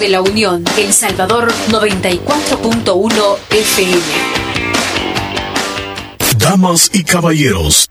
de la Unión, El Salvador 94.1 FM. Damas y caballeros,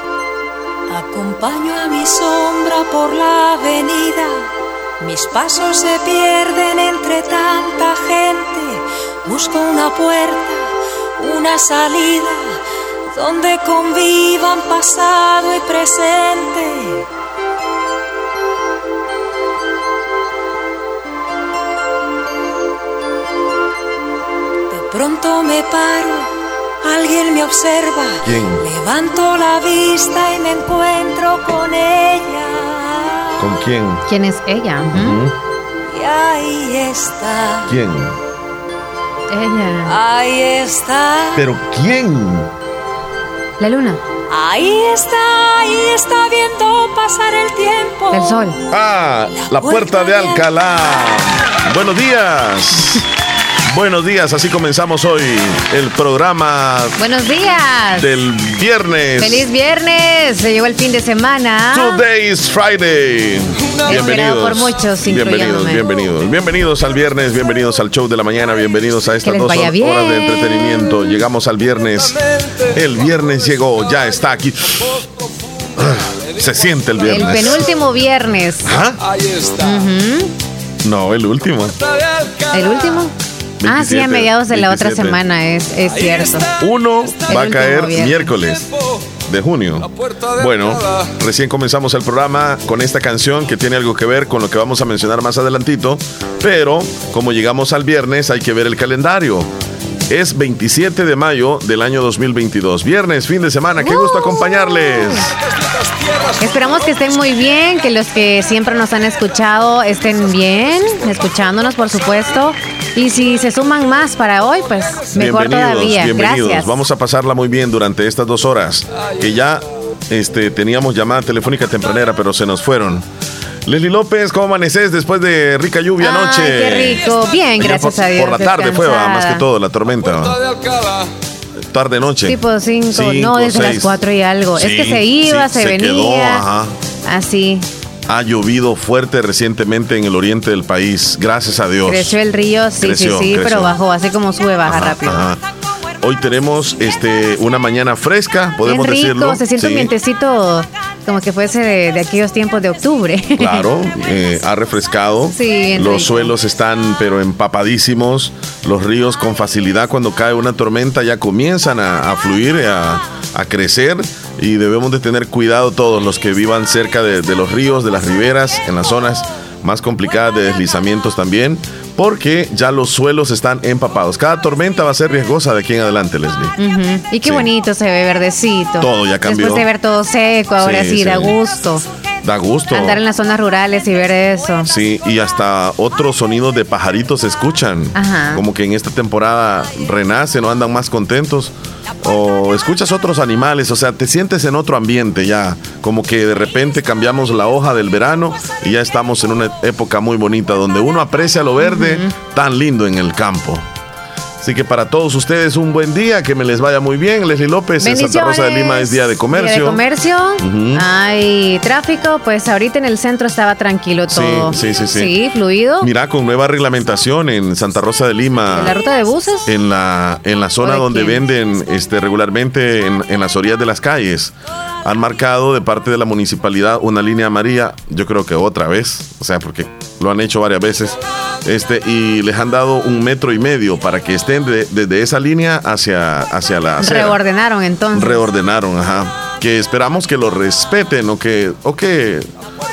Acompaño a mi sombra por la avenida, mis pasos se pierden entre tanta gente. Busco una puerta, una salida, donde convivan pasado y presente. De pronto me paro Alguien me observa. ¿Quién? Levanto la vista y me encuentro con ella. ¿Con quién? ¿Quién es ella? Y ahí está. ¿Quién? Ella. Ahí está. ¿Pero quién? La luna. Ahí está, ahí está viendo pasar el tiempo. El sol. Ah, la puerta de Alcalá. Buenos días. Buenos días, así comenzamos hoy el programa Buenos días. del viernes. Feliz viernes. Se llegó el fin de semana. Today is Friday. Esperado por muchos, bienvenidos, bienvenidos, bienvenidos al viernes, bienvenidos al show de la mañana, bienvenidos a estas dos horas bien. de entretenimiento. Llegamos al viernes. El viernes llegó, ya está aquí. Se siente el El viernes. penúltimo viernes. ¿Ah? No, el último. ¿El último? Ah, sí, a 27, mediados de la otra 27. semana, es, es cierto. Uno El va a caer viernes. miércoles de junio. Bueno, recién comenzamos el programa con esta canción que tiene algo que ver con lo que vamos a mencionar más adelantito, pero como llegamos al viernes hay que ver el calendario. Es 27 de mayo del año 2022. Viernes, fin de semana. Qué gusto acompañarles. Esperamos que estén muy bien, que los que siempre nos han escuchado estén bien, escuchándonos, por supuesto. Y si se suman más para hoy, pues mejor bienvenidos, todavía. bienvenidos. Gracias. Vamos a pasarla muy bien durante estas dos horas. Que ya este, teníamos llamada telefónica tempranera, pero se nos fueron. Leslie López, ¿cómo amaneces después de rica lluvia Ay, anoche? qué rico. Bien, gracias por, a Dios, Por la tarde fue, va, más descansada. que todo, la tormenta. Tarde noche. Tipo 5, no, Cinco, desde las. 4 y algo. es que se iba, sí, se, se venía. quedó, ajá. Así. Ha llovido fuerte recientemente en el oriente del país, gracias a Dios. Creció el río, sí, Creció, sí, sí, creció. pero bajó, así como sube, baja Ajá, rápido. ajá. Hoy tenemos este una mañana fresca, podemos decirlo. se siente un Sí. vientecito como que fuese de, de aquellos tiempos de octubre. Claro, eh, ha refrescado. Sí, Los suelos están pero empapadísimos. Los ríos con facilidad cuando cae una tormenta ya comienzan a, a fluir, a, a crecer y debemos de tener cuidado todos los que vivan cerca de, de los ríos, de las riberas, en las zonas más complicadas de deslizamientos también, porque ya los suelos están empapados. Cada tormenta va a ser riesgosa de aquí en adelante, Leslie. Ujú. Y qué Sí. bonito se ve verdecito. Todo ya cambió. Después de ver todo seco, ahora Sí, sí, sí. da gusto. Da gusto. Andar en las zonas rurales y ver eso. Sí, y hasta otros sonidos de pajaritos se escuchan. Ajá. Como que en esta temporada renacen o andan más contentos. O escuchas otros animales, o sea, te sientes en otro ambiente ya. Como que de repente cambiamos la hoja del verano y ya estamos en una época muy bonita donde uno aprecia lo verde tan lindo en el campo. Así que para todos ustedes un buen día, que me les vaya muy bien. Leslie López en Santa Rosa de Lima es Día de Comercio. Día de comercio. Ujú. Hay tráfico, pues ahorita en el centro estaba tranquilo todo. sí, sí, sí. Sí, fluido. Mira, con nueva reglamentación en Santa Rosa de Lima. ¿En la ruta de buses? en la, en la zona ¿O de donde quién? venden este, regularmente en, en las orillas de las calles. Han marcado de parte de la municipalidad una línea amarilla, yo creo que otra vez, o sea, porque lo han hecho varias veces, este, y les han dado un metro y medio para que estén de- desde esa línea hacia, hacia la acera. Reordenaron entonces. Reordenaron, ajá. Que esperamos que lo respeten o que, o que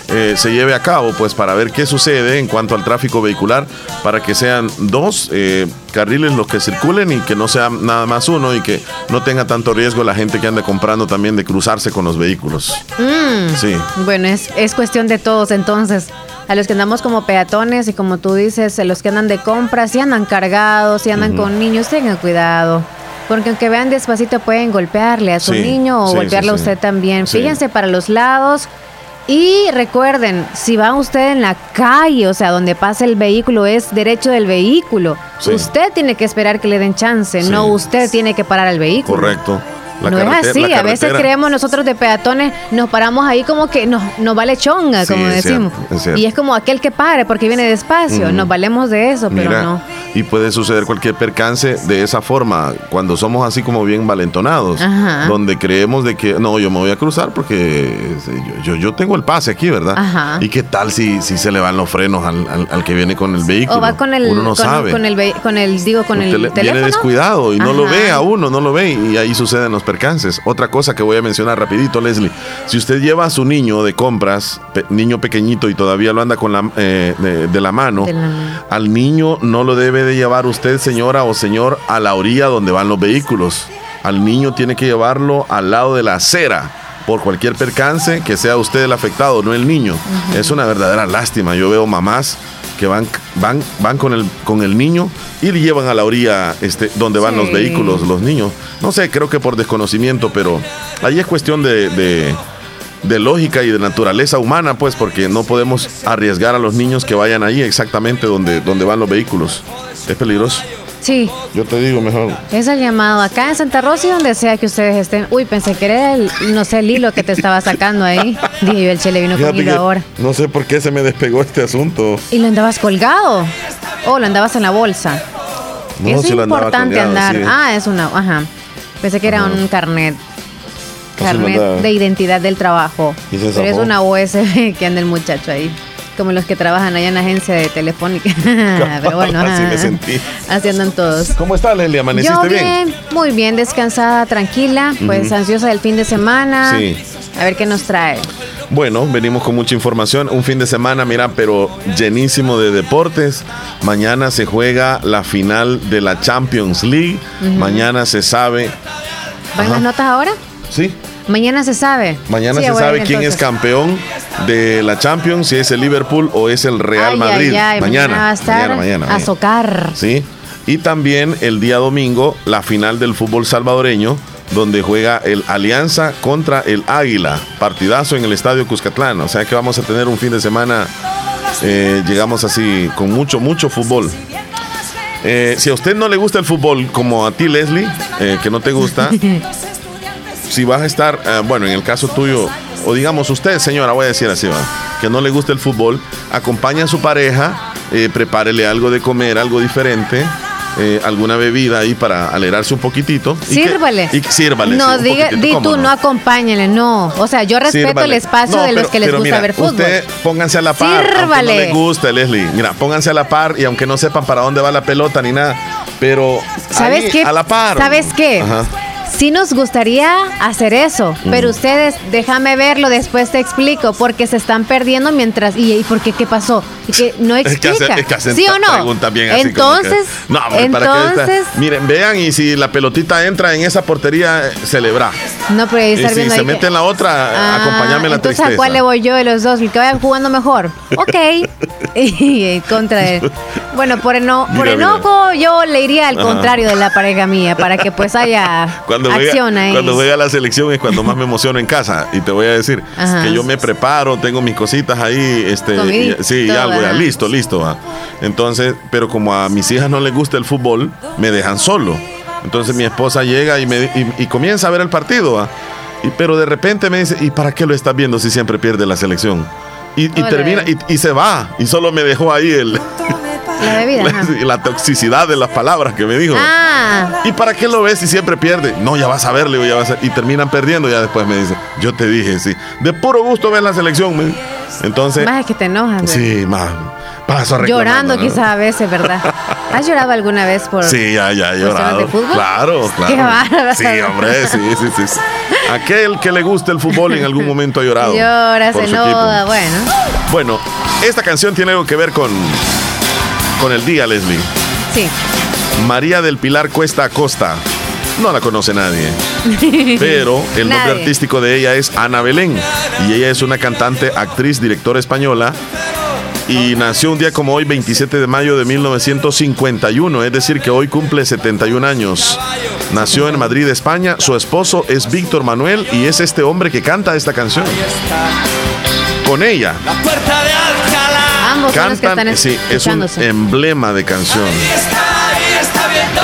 eh, se lleve a cabo, pues para ver qué sucede en cuanto al tráfico vehicular, para que sean dos eh, carriles los que circulen y que no sea nada más uno y que no tenga tanto riesgo la gente que anda comprando también de cruzarse con los vehículos. Mm. Sí. Bueno, es, es cuestión de todos entonces. A los que andamos como peatones y como tú dices, a los que andan de compras, si andan cargados, si andan con niños, tengan cuidado. Porque aunque vean despacito pueden golpearle a su Sí, niño o sí, golpearle sí, a usted también. Fíjense para los lados. Y recuerden, si va usted en la calle, o sea, donde pasa el vehículo, es derecho del vehículo. Sí. Usted tiene que esperar que le den chance, Sí. no usted tiene que parar el vehículo. Correcto. La no es así, a veces creemos nosotros de peatones, nos paramos ahí como que nos, nos vale chonga, Sí, como es decimos. cierto, es cierto. y es como aquel que pare porque viene despacio, nos valemos de eso, pero no. y puede suceder cualquier percance de esa forma cuando somos así como bien valentonados, Ajá. donde creemos de que no, yo me voy a cruzar porque eh, yo, yo, yo tengo el pase aquí, ¿verdad? Ajá. ¿Y qué tal si, si se le van los frenos al, al- al que viene con el vehículo? O va con el, Uno no con, sabe. con el, con el, digo, con Usted el teléfono. Viene descuidado y no lo ve a uno, no lo ve y ahí suceden los percances. Otra cosa que voy a mencionar rapidito, Leslie. Si usted lleva a su niño de compras, pe- niño pequeñito y todavía lo anda con la, eh, de, de la mano, De la mano. al niño no lo debe de llevar usted, señora o señor, a la orilla donde van los vehículos. Al niño tiene que llevarlo al lado de la acera. Por cualquier percance que sea usted el afectado, no el niño. Es una verdadera lástima. Yo veo mamás que van, van, van con, el, con el niño y le llevan a la orilla este, donde van Sí. los vehículos, los niños. No sé, creo que por desconocimiento, pero ahí es cuestión de, de- de lógica y de naturaleza humana, pues, porque no podemos arriesgar a los niños que vayan ahí exactamente donde, donde van los vehículos. Es peligroso. Sí, Yo te digo mejor. es el llamado acá en Santa Rosa y donde sea que ustedes estén. Uy, pensé que era el, no sé, el hilo que te estaba sacando ahí. Dije yo, el chile vino Fíjate conmigo ahora. no sé por qué se me despegó este asunto. ¿Y lo andabas colgado? ¿O lo andabas en la bolsa? No, es importante colgado, andar. sí. Ah, es una. Ajá. Pensé que era Ajá. un carnet. Carnet de identidad del trabajo. Pero es una USB que anda el muchacho ahí. Como los que trabajan allá en la agencia de telefónica. Pero bueno, Así me sentí. Así andan todos. ¿Cómo está, Leslie? ¿Amaneciste Yo bien, muy bien, descansada, tranquila, pues ansiosa del fin de semana. Sí. A ver qué nos trae. Bueno, venimos con mucha información. Un fin de semana, mira, pero llenísimo de deportes. Mañana se juega la final de la Champions League. Mañana se sabe. ¿Van Ajá. las notas ahora? Sí, Mañana se sabe. mañana Sí, se sabe quién es campeón de la Champions, si es el Liverpool o es el Real Ay, Madrid. ay, ay, mañana, va a estar mañana, mañana, a mañana. socar. Sí. Y también el día domingo, la final del fútbol salvadoreño, donde juega el Alianza contra el Águila. Partidazo en el Estadio Cuscatlán. O sea que vamos a tener un fin de semana, eh, llegamos así, con mucho, mucho fútbol. Eh, si a usted no le gusta el fútbol, como a ti, Leslie, eh, que no te gusta, si vas a estar, eh, bueno, en el caso tuyo, o digamos usted, señora, voy a decir así, ¿va? que no le gusta el fútbol, acompaña a su pareja, eh, prepárele algo de comer, algo diferente. eh, alguna bebida ahí para alegrarse un poquitito. y que- Sírvale. Y, sírvale. No, sí, diga, di ¿cómo tú, no, acompáñenle, no. O sea, yo respeto Sírvale. el espacio No, de los pero- que les gusta mira, ver fútbol. Usted pónganse a la par. Aunque no Sírvale. les guste, Leslie. Mira, pónganse a la par y aunque no sepan para dónde va la pelota ni nada, pero ¿Sabes ahí, qué? a la par. ¿Sabes qué? Ajá. Sí nos gustaría hacer eso, pero ustedes, déjame verlo, después te explico, porque se están perdiendo mientras... ¿Y, y por qué? ¿Qué pasó? Y que no Es que explica. es que hacen ¿Sí o no? bien así como que- entonces, no, hombre, ¿para qué está? entonces... Miren, vean y si la pelotita entra en esa portería, eh, celebra. No, pero ahí Y estar si viendo se ahí mete en la otra, Ah, acompáñame la entonces, tristeza. ¿a cuál le voy yo de los dos? El que vayan jugando mejor. Ok. y en contra de... Bueno, por, eno- por Mira, mira. enojo yo le iría al Ajá. contrario de la pareja mía, para que pues haya Cuando acción juega, ahí. cuando juega la selección es cuando más me emociono en casa. Y te voy a decir Ajá. que yo me preparo, tengo mis cositas ahí, este, y- sí, y algo, ya listo, listo. va. Entonces, pero como a mis hijas no les gusta el fútbol, me dejan solo. Entonces mi esposa llega y, me, y, y comienza a ver el partido. va. Y, pero de repente me dice, ¿y para qué lo estás viendo si siempre pierde la selección? Y, y termina, y, y se va. Y solo me dejó ahí el, La bebida. ajá. la toxicidad de las palabras que me dijo. Ah, ¿Y para qué lo ves si siempre pierde? No, ya vas a ver, le digo, ya vas a... Y terminan perdiendo, ya después me dice, yo te dije, sí. De puro gusto ves la selección, Entonces, más es que te enojas. güey. sí, más. Paso reclamando, Llorando ¿no? quizás a veces, ¿verdad? ¿Has llorado alguna vez por Sí, ya, ya he llorado. de fútbol? Claro, claro. Qué bárbaro. Sí, hombre, sí, sí, sí. Aquel que le guste el fútbol en algún momento ha llorado. Llora, se enoja, bueno. Bueno, esta canción tiene algo que ver con, con el día, Leslie. Sí. María del Pilar Cuesta Acosta. No la conoce nadie. Pero el nombre Nadie. artístico de ella es Ana Belén. Y ella es una cantante, actriz, directora española. y nació un día como hoy, 27 de mayo de 1951, es decir, que hoy cumple 71 años. Nació en Madrid, España. Su esposo es Víctor Manuel y es este hombre que canta esta canción. Con ella. La puerta de Alcalá. Ambos son los que Cantan, están sí, es un emblema de canción.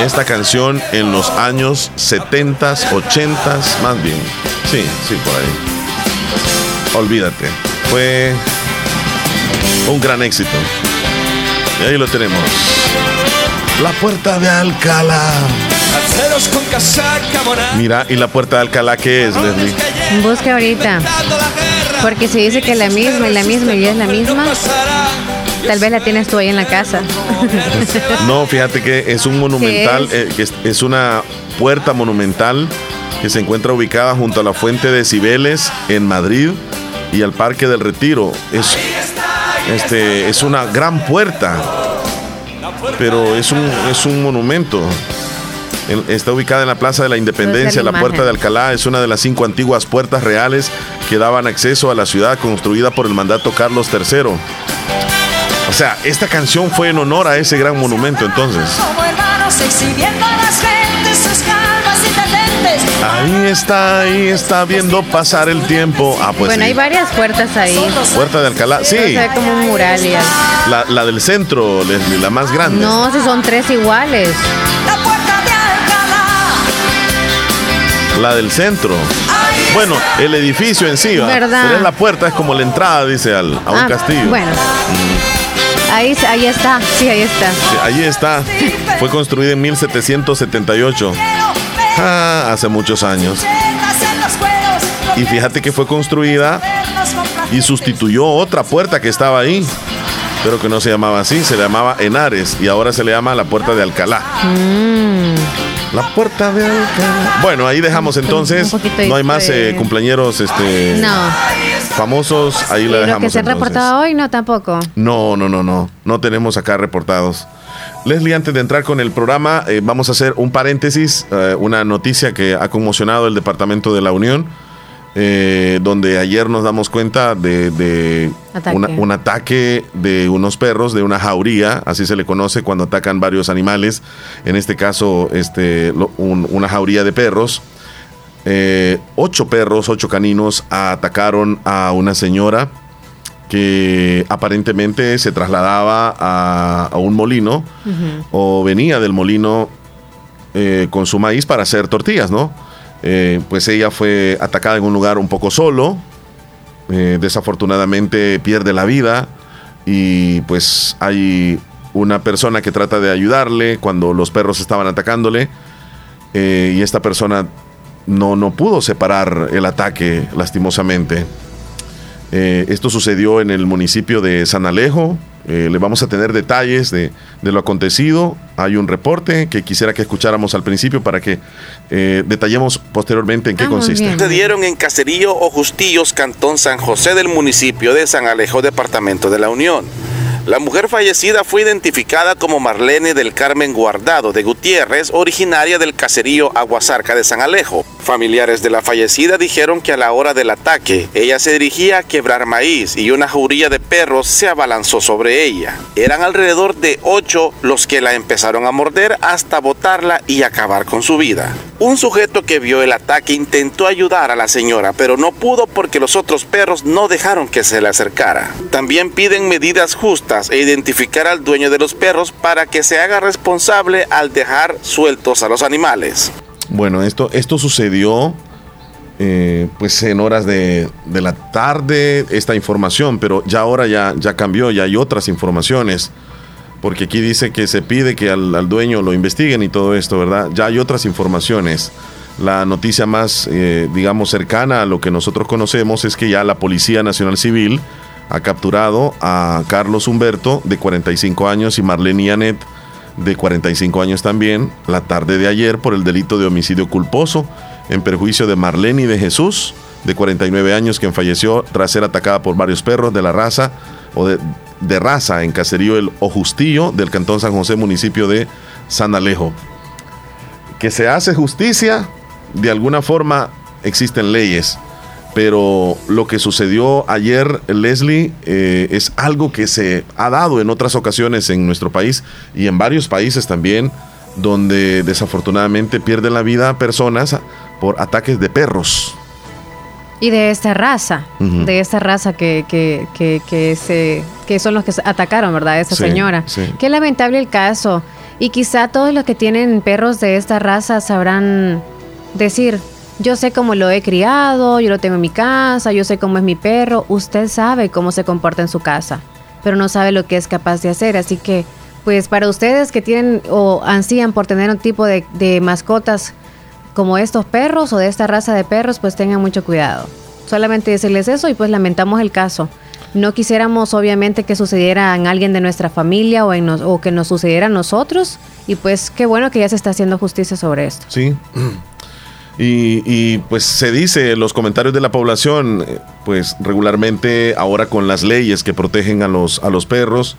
Esta canción en los años 70, 80, más bien. Sí, sí, por ahí. Olvídate. Fue un gran éxito. Y ahí lo tenemos. La puerta de Alcalá. Mira, ¿y la puerta de Alcalá qué es, Leslie? Busque ahorita. Porque si dice que es la misma y la misma y es la misma. Tal vez la tienes tú ahí en la casa. No, fíjate que es un monumental, es? eh, es, una puerta monumental que se encuentra ubicada junto a la fuente de Cibeles en Madrid y al Parque del Retiro. Es, este, es una gran puerta, pero es un, es un monumento. En- Está ubicada en la Plaza de la Independencia, la la Puerta de Alcalá es una de las cinco antiguas puertas reales que daban acceso a la ciudad construida por el mandato Carlos III. O sea, esta canción fue en honor a ese gran monumento entonces. Ahí está, ahí está viendo pasar el tiempo. Ah, pues bueno, sí. hay varias puertas ahí. Puerta de Alcalá, sí. Como un mural y. La, la del centro, Leslie, la más grande. No, si son tres iguales. La puerta de Alcalá. La del centro. Bueno, el edificio en sí, ¿va? ¿Verdad? Pero es la puerta, es como la entrada, dice, al, a un Ah, castillo. Bueno. Ahí, ahí está, sí, ahí está. Sí, Ahí está. Fue construida en 1778. Ah, hace muchos años. Y fíjate que fue construida y sustituyó otra puerta que estaba ahí, pero que no se llamaba así, se le llamaba Henares y ahora se le llama la puerta de Alcalá. La puerta de Alcalá. Bueno, ahí dejamos entonces. No hay más eh, cumpleañeros este, No. famosos. Ahí ¿Y la los dejamos. que se han entonces. reportado hoy? No, tampoco. No, no, no, no. No tenemos acá reportados. Leslie, antes de entrar con el programa, eh, vamos a hacer un paréntesis, eh, una noticia que ha conmocionado el Departamento de la Unión, eh, donde ayer nos damos cuenta de, de Ataque. una- un ataque de unos perros, de una jauría, así se le conoce cuando atacan varios animales, en este caso este, lo- un- una jauría de perros. Eh, ocho perros, ocho caninos atacaron a una señora que aparentemente se trasladaba a, a un molino o venía del molino eh, con su maíz para hacer tortillas, ¿no? Eh, pues ella fue atacada en un lugar un poco solo, eh, desafortunadamente pierde la vida y pues hay una persona que trata de ayudarle cuando los perros estaban atacándole eh, y esta persona no, no pudo separar el ataque lastimosamente. Esto sucedió en el municipio de San Alejo. Eh, le vamos a tener detalles de, de lo acontecido. Hay un reporte que quisiera que escucháramos al principio para que eh, detallemos posteriormente en qué Ah, consiste. bien. Se dieron en Caserío o Justillos, Cantón San José del municipio de San Alejo, departamento de la Unión. La mujer fallecida fue identificada como Marlene del Carmen Guardado de Gutiérrez, originaria del caserío Aguasarca de San Alejo. Familiares de la fallecida dijeron que a la hora del ataque, ella se dirigía a quebrar maíz y una jauría de perros se abalanzó sobre ella. Eran alrededor de ocho los que la empezaron a morder hasta botarla y acabar con su vida. Un sujeto que vio el ataque intentó ayudar a la señora, pero no pudo porque los otros perros no dejaron que se le acercara. También piden medidas justas e identificar al dueño de los perros para que se haga responsable al dejar sueltos a los animales. Bueno, esto, esto sucedió eh, pues en horas de, de la tarde, esta información, pero ya ahora ya, ya cambió, ya hay otras informaciones. Porque aquí dice que se pide que al, dueño lo investiguen y todo esto, ¿verdad? Ya hay otras informaciones. La noticia más, eh, digamos, cercana a lo que nosotros conocemos es que ya la Policía Nacional Civil ha capturado a Carlos Humberto, de 45 años, y Marlene Yanet, de 45 años también, la tarde de ayer por el delito de homicidio culposo en perjuicio de Marlene de Jesús, de 49 años, quien falleció tras ser atacada por varios perros de la raza o de, de raza en Caserío El Ojustillo del Cantón San José, municipio de San Alejo. Que se hace justicia, de alguna forma existen leyes. Pero lo que sucedió ayer, Leslie, eh, es algo que se ha dado en otras ocasiones en nuestro país y en varios países también, donde desafortunadamente pierden la vida personas por ataques de perros. Y de esta raza, de esta raza que, que, que, que se, que son los que atacaron, ¿verdad? Esa Sí, señora. sí. Qué lamentable el caso. Y quizá todos los que tienen perros de esta raza sabrán decir, yo sé cómo lo he criado, yo lo tengo en mi casa, yo sé cómo es mi perro. Usted sabe cómo se comporta en su casa, pero no sabe lo que es capaz de hacer. Así que, pues para ustedes que tienen o ansían por tener un tipo de, de mascotas como estos perros o de esta raza de perros, pues tengan mucho cuidado. Solamente decirles eso y pues lamentamos el caso. No quisiéramos obviamente que sucediera en alguien de nuestra familia o, en nos- o que nos sucediera a nosotros y pues qué bueno que ya se está haciendo justicia sobre esto. Sí. Y, y, pues se dice, los comentarios de la población, eh, pues regularmente ahora con las leyes que protegen a los, a los perros,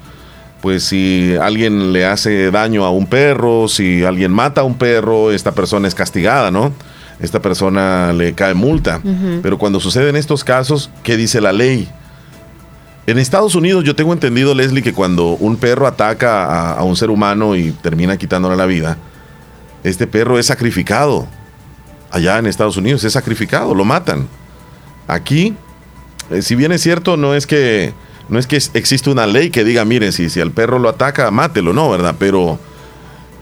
pues si alguien le hace daño a un perro, si alguien mata a un perro, esta persona es castigada, ¿no? Esta persona le cae multa. Pero cuando suceden estos casos, ¿qué dice la ley? En Estados Unidos yo tengo entendido, Leslie, que cuando un perro ataca a, a un ser humano y termina quitándole la vida, este perro es sacrificado. Allá en Estados Unidos es sacrificado, lo matan. Aquí, eh, si bien es cierto, no es que no es que existe una ley que diga, miren, si, si al perro lo ataca, mátelo, no, ¿verdad? Pero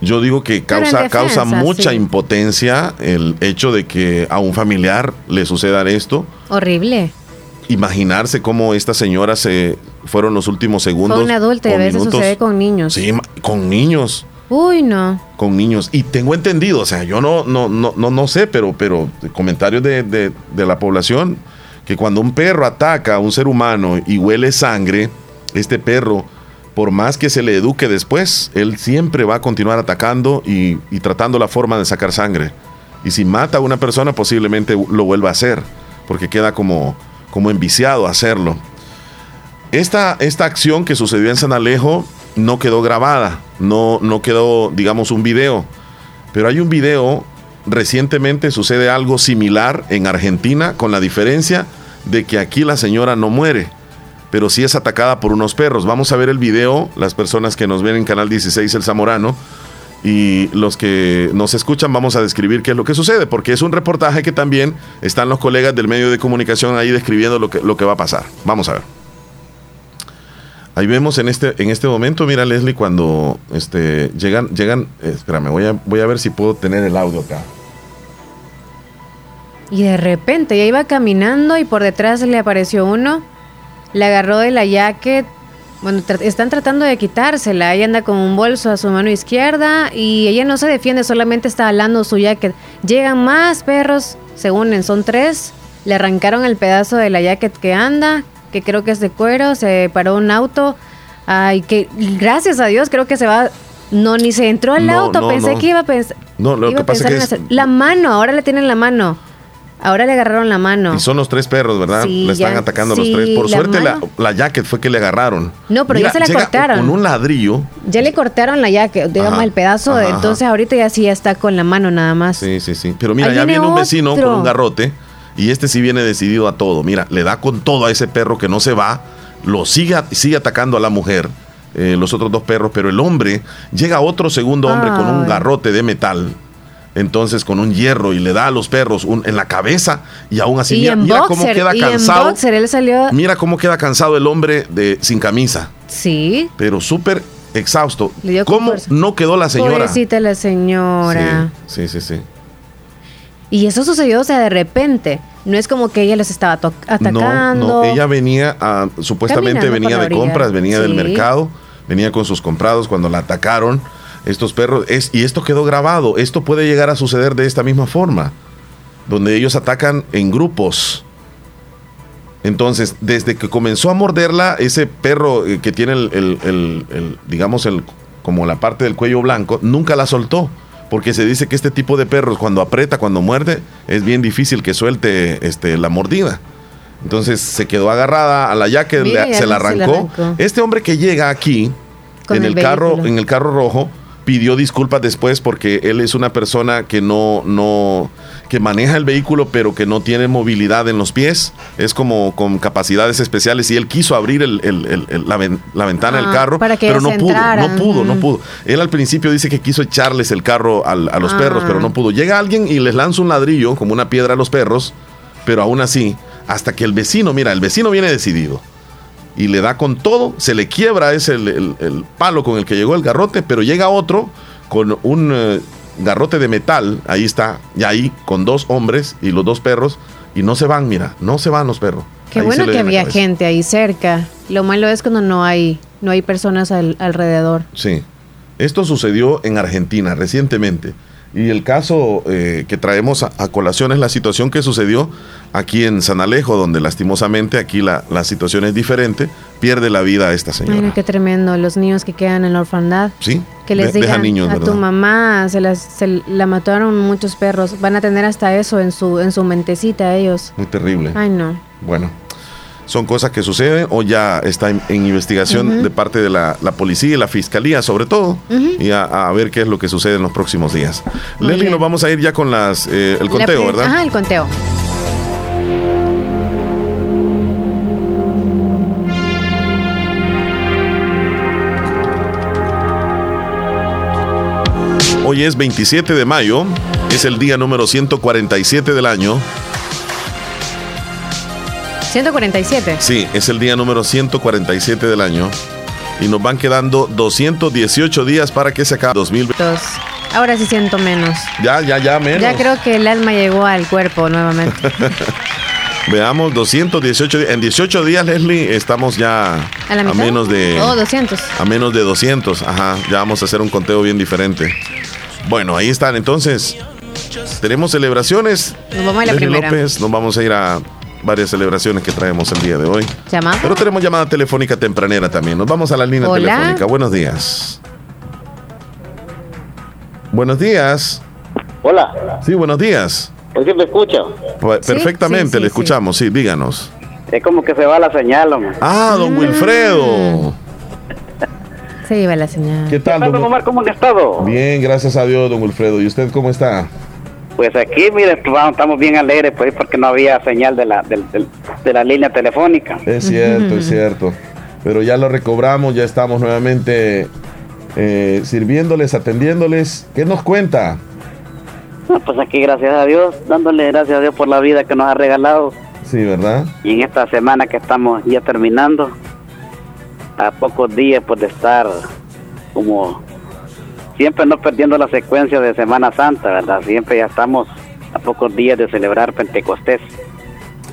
yo digo que causa, defensa, causa mucha sí. impotencia el hecho de que a un familiar le suceda esto. Horrible. Imaginarse cómo esta señora se fueron los últimos segundos. Con un adulto a veces sucede con niños. Sí, con niños Uy, no. con niños. Y tengo entendido, o sea, yo no, no, no, no, no sé, pero, pero comentarios de, de- la población, que cuando un perro ataca a un ser humano y huele sangre, este perro, por más que se le eduque después, él siempre va a continuar atacando y, y tratando la forma de sacar sangre. Y si mata a una persona, posiblemente lo vuelva a hacer, porque queda como, como enviciado a hacerlo. Esta, esta acción que sucedió en San Alejo no quedó grabada, no, no quedó, digamos, un video. Pero hay un video, recientemente sucede algo similar en Argentina, con la diferencia de que aquí la señora no muere, pero sí es atacada por unos perros. Vamos a ver el video, las personas que nos ven en Canal 16 El Zamorano, y los que nos escuchan vamos a describir qué es lo que sucede, porque es un reportaje que también están los colegas del medio de comunicación ahí describiendo lo que, lo que va a pasar. Vamos a ver. Ahí vemos en este, en este momento, mira Leslie, cuando este, llegan, llegan, eh, espérame, voy a, voy a ver si puedo tener el audio acá. Y de repente ella iba caminando y por detrás le apareció uno, le agarró de la jacket. Bueno, están tratando de quitársela. Ella anda con un bolso a su mano izquierda y ella no se defiende, solamente está alando su jacket. Llegan más perros, se unen, son tres. Le arrancaron el pedazo de la jacket que anda, que creo que es de cuero. Se paró un auto. Ay, que gracias a Dios creo que se va. No, ni se entró al No, auto. no, Pensé no. que iba a pensar. No, lo que pasa es que hacer- La mano, ahora le tienen la mano. Ahora le agarraron la mano. Y son los tres perros, ¿verdad? Sí, le están ya- atacando sí, los tres. Por la suerte la, la jacket fue que le agarraron. No, pero ya se la cortaron. Con un ladrillo. Ya le cortaron la jacket, digamos, Ajá, el pedazo. ajá, entonces ahorita ya sí ya está con la mano nada más. Sí, sí, sí. Pero mira, Ahí ya viene viene un vecino otro. con un garrote y este sí viene decidido a todo. Mira, le da con todo a ese perro que no se va, lo sigue, sigue atacando a la mujer, eh, los otros dos perros, pero el hombre, llega otro segundo hombre con un garrote de metal. Entonces con un hierro y le da a los perros un- en la cabeza y aún así y mira, en mira boxer, cómo queda cansado. boxer, él salió. Mira cómo queda cansado el hombre de sin camisa, Sí. pero súper exhausto. Le dio con ¿Cómo no quedó la señora? Pobrecita la señora. Sí, sí, sí. sí. Y eso sucedió, o sea, de repente. No es como que ella les estaba atacando. No, no, ella venía, a- supuestamente venía de compras, venía del mercado, venía con sus comprados cuando la atacaron estos perros. Es, y esto quedó grabado. Esto puede llegar a suceder de esta misma forma, donde ellos atacan en grupos. Entonces, desde que comenzó a morderla, ese perro eh, que tiene el, el- el- el, digamos, el, como la parte del cuello blanco, nunca la soltó. Porque se dice que este tipo de perros, cuando aprieta, cuando muerde, es bien difícil que suelte este, la mordida. Entonces se quedó agarrada a la ya que Mira, le- ya se la se la arrancó. Este hombre que llega aquí Con en el el, carro, en el carro rojo, pidió disculpas después porque él es una persona que no, no, que maneja el vehículo pero que no tiene movilidad en los pies, es como con capacidades especiales y él quiso abrir el- el- el- el- la, ven- la ventana del Ah, carro, para que pero no pudo, no pudo, no pudo. Él al principio dice que quiso echarles el carro al- a los Ah. perros, pero no pudo. Llega alguien y les lanza un ladrillo como una piedra a los perros, pero aún así, hasta que el vecino, mira, el vecino viene decidido y le da con todo, se le quiebra ese el, el- el palo con el que llegó el garrote, pero llega otro con un eh, garrote de metal, ahí está, y ahí con dos hombres y los dos perros, y no se van, mira, no se van los perros. Qué Ahí bueno que había gente ahí cerca. Lo malo es cuando no hay, no hay personas al- alrededor. Sí. Esto sucedió en Argentina recientemente. Y el caso eh, que traemos a, a colación es la situación que sucedió aquí en San Alejo, donde lastimosamente aquí la, la situación es diferente. Pierde la vida esta Ay, señora. no, qué tremendo. Los niños que quedan en la orfandad. Sí. Que les de- digan niños, a tu mamá, se, las, se la mataron muchos perros. Van a tener hasta eso en su, en su mentecita ellos. Muy terrible. Ay, no. Bueno, son cosas que suceden o ya está en, en investigación de parte de la, la policía y la fiscalía, sobre todo, y a, a ver qué es lo que sucede en los próximos días. Bien. nos vamos a ir ya con las eh, el conteo, ¿verdad? Ajá, el conteo. Hoy es 27 de mayo, es el día número 147 del año. 147. Sí, es el día número 147 del año. Y nos van quedando 218 días para que se acabe 2020. Dos. Ahora sí siento menos. Ya, ya, ya, menos. Ya creo que el alma llegó al cuerpo nuevamente. Veamos, 218 días. En 18 días, Leslie, estamos ya ¿A la mitad? menos de... Oh, 200. A menos de 200, ajá. Ya vamos a hacer un conteo bien diferente. Bueno, ahí están. Entonces, tenemos celebraciones. Nos vamos a la Leslie primera. López, nos vamos a ir a varias celebraciones que traemos el día de hoy. ¿Llamada? Pero tenemos llamada telefónica tempranera también. Nos vamos a la línea Hola. telefónica. Buenos días. Buenos días. Hola, Sí, buenos días. ¿por qué me escucha? Sí, Perfectamente, sí, sí, le escuchamos. Sí, díganos. Es como que se va la señal, hombre. Ah, don Wilfredo. Se iba la señal. ¿Qué tal, ¿Qué tal, don don Omar? ¿Cómo han estado? Bien, gracias a Dios, don Wilfredo. ¿Y usted cómo está? Pues aquí, mire, vamos, estamos bien alegres pues, porque no había señal de la, de la línea telefónica. Es cierto, es cierto. Pero ya lo recobramos, ya estamos nuevamente eh, sirviéndoles, atendiéndoles. ¿Qué nos cuenta? No, pues aquí, gracias a Dios, dándole gracias a Dios por la vida que nos ha regalado. Sí, ¿verdad? Y en esta semana que estamos ya terminando, a pocos días pues de estar como siempre no perdiendo la secuencia de Semana Santa, ¿verdad? Siempre ya estamos a pocos días de celebrar Pentecostés.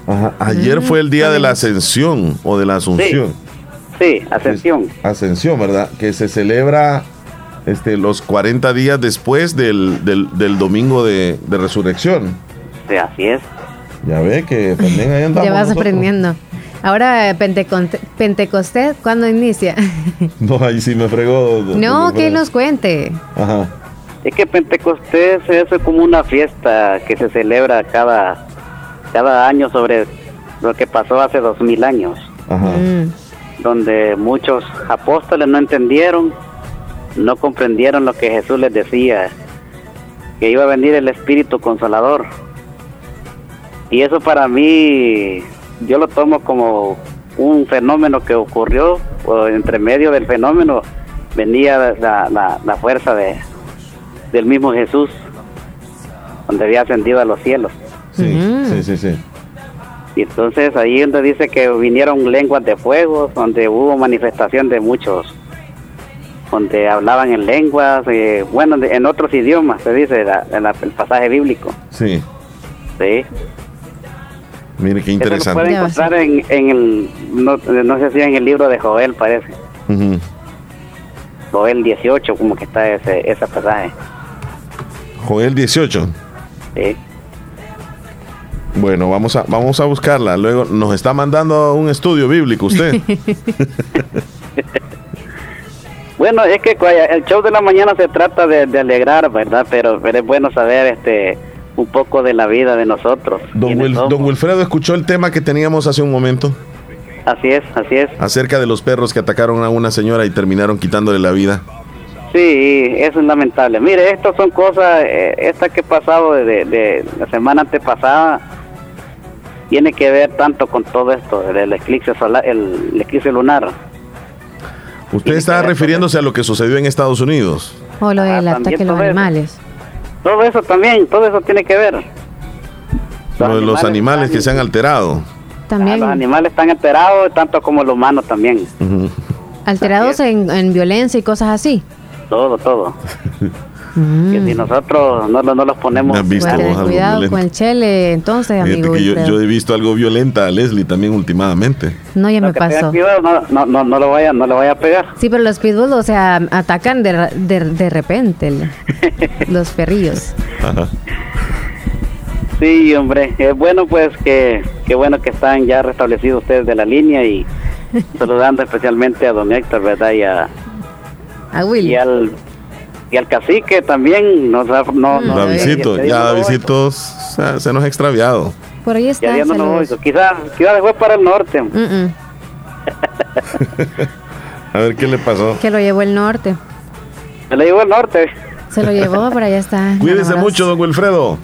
Ajá. Ayer fue el día de la ascensión o de la asunción. Sí, ascensión. Es- ascensión, ¿verdad? Que se celebra este, los 40 días después del, del, del domingo de, de resurrección. Sí, así es. Ya ve que también ahí andamos. Ya vas nosotros. aprendiendo. Ahora, Penteconte- Pentecostés, ¿cuándo inicia? No, ahí sí me fregó. no, que nos cuente. Ajá. Es que Pentecostés es como una fiesta que se celebra cada, cada año sobre lo que pasó hace dos mil años, Ajá. Mm. donde muchos apóstoles no entendieron, no comprendieron lo que Jesús les decía, que iba a venir el Espíritu Consolador. Y eso para mí, yo lo tomo como un fenómeno que ocurrió, o entre medio del fenómeno venía la, la- la fuerza de, del mismo Jesús, donde había ascendido a los cielos. Sí, sí, sí, sí. Y entonces ahí donde dice que vinieron lenguas de fuego, donde hubo manifestación de muchos, donde hablaban en lenguas, eh, bueno, en otros idiomas, se dice la- en la- el pasaje bíblico. Sí. ¿sí? Mire qué Eso lo interesante. Ya va a encontrar en, en el, no, no sé si en el libro de Joel parece, Ujú. Joel 18, como que está ese, ese pasaje. Joel 18. ¿sí? Bueno, vamos a, vamos a buscarla. Luego nos está mandando un estudio bíblico usted. Bueno, es que el show de la mañana se trata de, de alegrar, ¿verdad? Pero, pero es bueno saber este un poco de la vida de nosotros. Don, quiénes Wil- somos. don Wilfredo escuchó el tema que teníamos hace un momento Así es, así es. acerca de los perros que atacaron a una señora y terminaron quitándole la vida. Sí, eso es lamentable. Mire, estas son cosas, eh, esta que he pasado de, de la semana antepasada, tiene que ver tanto con todo esto, el eclipse solar, el, eclipse lunar. ¿Usted está refiriéndose a lo que sucedió en Estados Unidos? O lo del Ah, ataque a los eso. Todo eso también, todo eso tiene que ver. Lo de los animales que se han alterado. Ah, También los animales están enterados, tanto como los humanos también. Alterados en, en violencia y cosas así. Todo, todo. Mm. Que si nosotros no, lo- no los ponemos... Me has visto tener vos algo cuidado violento. con el chele, entonces, amigo. que yo, he visto algo violenta a Leslie también últimamente. No, ya me pasó. cuidado, no, no, no, no lo vaya, no lo vaya a pegar. Sí, pero los pitbulls, o sea, atacan de, de, de repente el- los perrillos. Ajá. Sí, hombre, es bueno pues que, que bueno que están ya restablecidos ustedes de la línea y saludando especialmente a don Héctor, ¿verdad? Y, a, A y Willy. al y al cacique también, nos ha- no, Mm. no, Davidcito, ya- ya- Davidito se, se nos ha extraviado. Por ahí está. Ya, ya no. Quizás quizás fue para el norte. Mm, mm, A ver qué le pasó. que lo llevó el norte. Se lo llevó al norte. Se lo llevó, pero allá está. Cuídese mucho, don Wilfredo.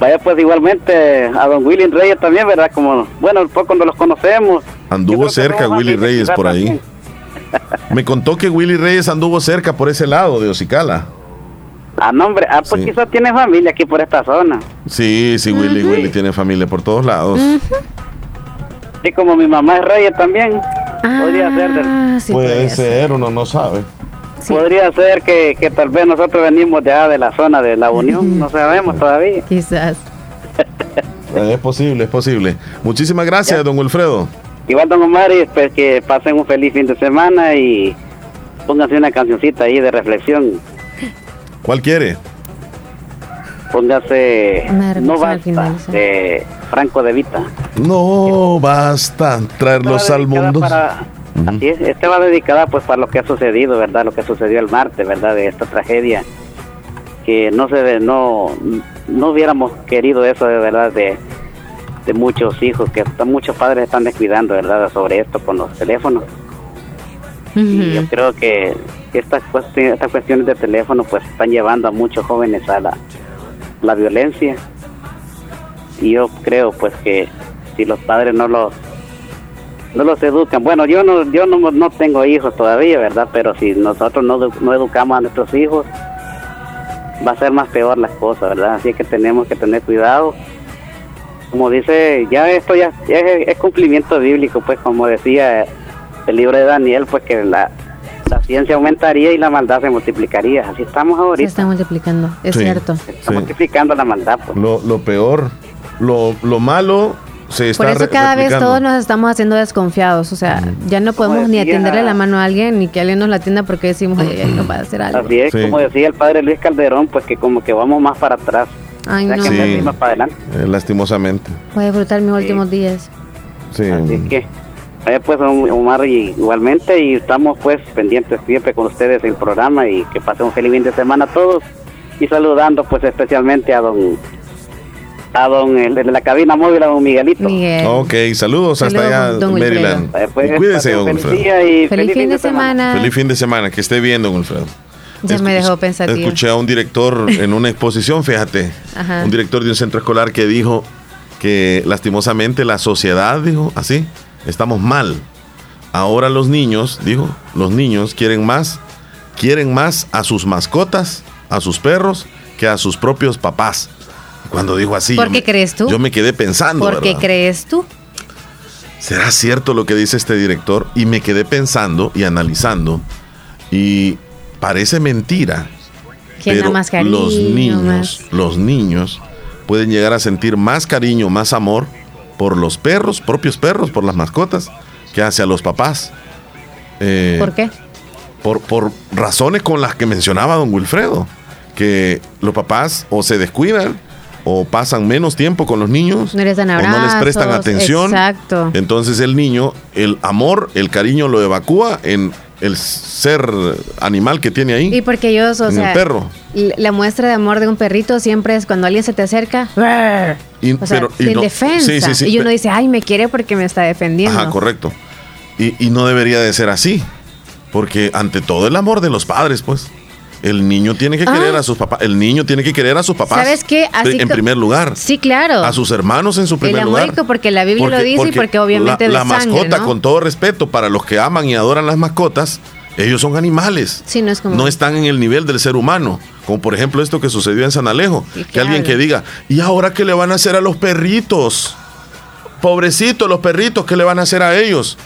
Vaya pues igualmente a don William Reyes también, ¿verdad? Como, bueno, poco no los conocemos. Anduvo cerca Willy Reyes por ahí. también. Me contó que Willy Reyes anduvo cerca por ese lado de Ocicala. Ah, no, hombre, ah, pues Sí. quizás tiene familia aquí por esta zona. Sí, sí, Willy, Willy tiene familia por todos lados. Y como mi mamá es Reyes también, podría ser del- Ah, sí, Puede ser, uno no sabe. Sí. Podría ser que, que tal vez nosotros venimos de de la zona de la Unión, no sabemos todavía. Quizás. Eh, Es posible, es posible. Muchísimas gracias, don Wilfredo. Igual, don Omar, y pues que pasen un feliz fin de semana y pónganse una cancioncita ahí de reflexión. ¿Cuál quiere? Póngase No basta de Franco de Vita. No basta traerlos al mundo. para- Así es, esta va dedicada pues para lo que ha sucedido, ¿verdad? Lo que sucedió el martes, ¿verdad? De esta tragedia que no se ve, no no hubiéramos querido eso de verdad de, de muchos hijos que hasta muchos padres están descuidando, ¿verdad? Sobre esto con los teléfonos. Y yo creo que estas cuestiones, estas cuestiones de teléfono pues están llevando a muchos jóvenes a la, la violencia. Y yo creo pues que si los padres no los no los educan, bueno yo no yo no, no tengo hijos todavía, ¿verdad? Pero si nosotros no, no educamos a nuestros hijos va a ser más peor las cosas, ¿verdad? Así que tenemos que tener cuidado. Como dice, ya esto ya, ya es, es cumplimiento bíblico, pues como decía el libro de Daniel, pues que la, la ciencia aumentaría y la maldad se multiplicaría. Así estamos Se ahorita. está multiplicando, es Sí. cierto. Se está Sí. multiplicando la maldad, pues. Lo, lo peor, lo, lo malo se está Por eso cada vez todos nos estamos haciendo desconfiados. O sea, ya no podemos ni atenderle la mano a alguien ni que alguien nos la atienda porque decimos, ay, ay, no va a hacer algo. Así es, Sí. como decía el padre Luis Calderón, pues que como que vamos más para atrás. Ay, O sea, no. Sí. más para adelante. Eh, lastimosamente. Voy a disfrutar mis últimos días. Sí. Así que, eh, pues Omar y- igualmente y estamos pues pendientes siempre con ustedes en el programa y que pasen un feliz fin de semana a todos y saludando pues especialmente a don a don el de la cabina móvil a don Miguelito. Miguel. Ok, saludos hasta allá, don. Maryland. Eh, pues, Y cuídese, don feliz Wilfredo. día y Feliz fin de semana. Feliz fin de semana, que esté bien, don Wilfredo. Ya me dejó pensativo. Escuché a un director en una exposición, fíjate, Ajá. un director de un centro escolar que dijo que lastimosamente la sociedad, dijo así, estamos mal. Ahora los niños, dijo, los niños quieren más, quieren más a sus mascotas, a sus perros, que a sus propios papás. Cuando dijo así, ¿Por qué me- crees tú? Yo me quedé pensando. ¿Por qué crees tú? ¿Será cierto lo que dice este director? Y me quedé pensando y analizando. Y parece mentira. ¿Quién da pero más cariño? los niños, más? los niños pueden llegar a sentir más cariño, más amor por los perros, propios perros, por las mascotas, que hacia los papás. Eh, ¿Por qué? por, por razones con las que mencionaba don Wilfredo, que los papás o se descuidan o pasan menos tiempo con los niños No les dan o no les prestan atención. exacto. Entonces el niño, el amor, el cariño lo evacúa en el ser animal que tiene ahí. Y porque ellos, o En el sea, perro. la muestra de amor de un perrito siempre es cuando alguien se te acerca, Y- o sea, pero- y no- defensa. sí, sí, sí, y uno dice, ay, me quiere porque me está defendiendo. Ajá, correcto. Y, y no debería de ser así. Porque ante todo el amor de los padres, pues. El niño tiene que querer Ah. a sus papás. El niño tiene que querer a sus papás. ¿Sabes qué? Así en primer lugar. Sí, claro. A sus hermanos en su primer El lugar. porque la Biblia lo dice y porque obviamente la, de la sangre, mascota, ¿no? con todo respeto, para los que aman y adoran las mascotas, ellos son animales. Sí, no es como. No están en el nivel del ser humano. Como por ejemplo esto que sucedió en San Alejo. ¿Y Que alguien que diga, ¿y ahora qué le van a hacer a los perritos? Pobrecitos los perritos, ¿qué le van a hacer a ellos?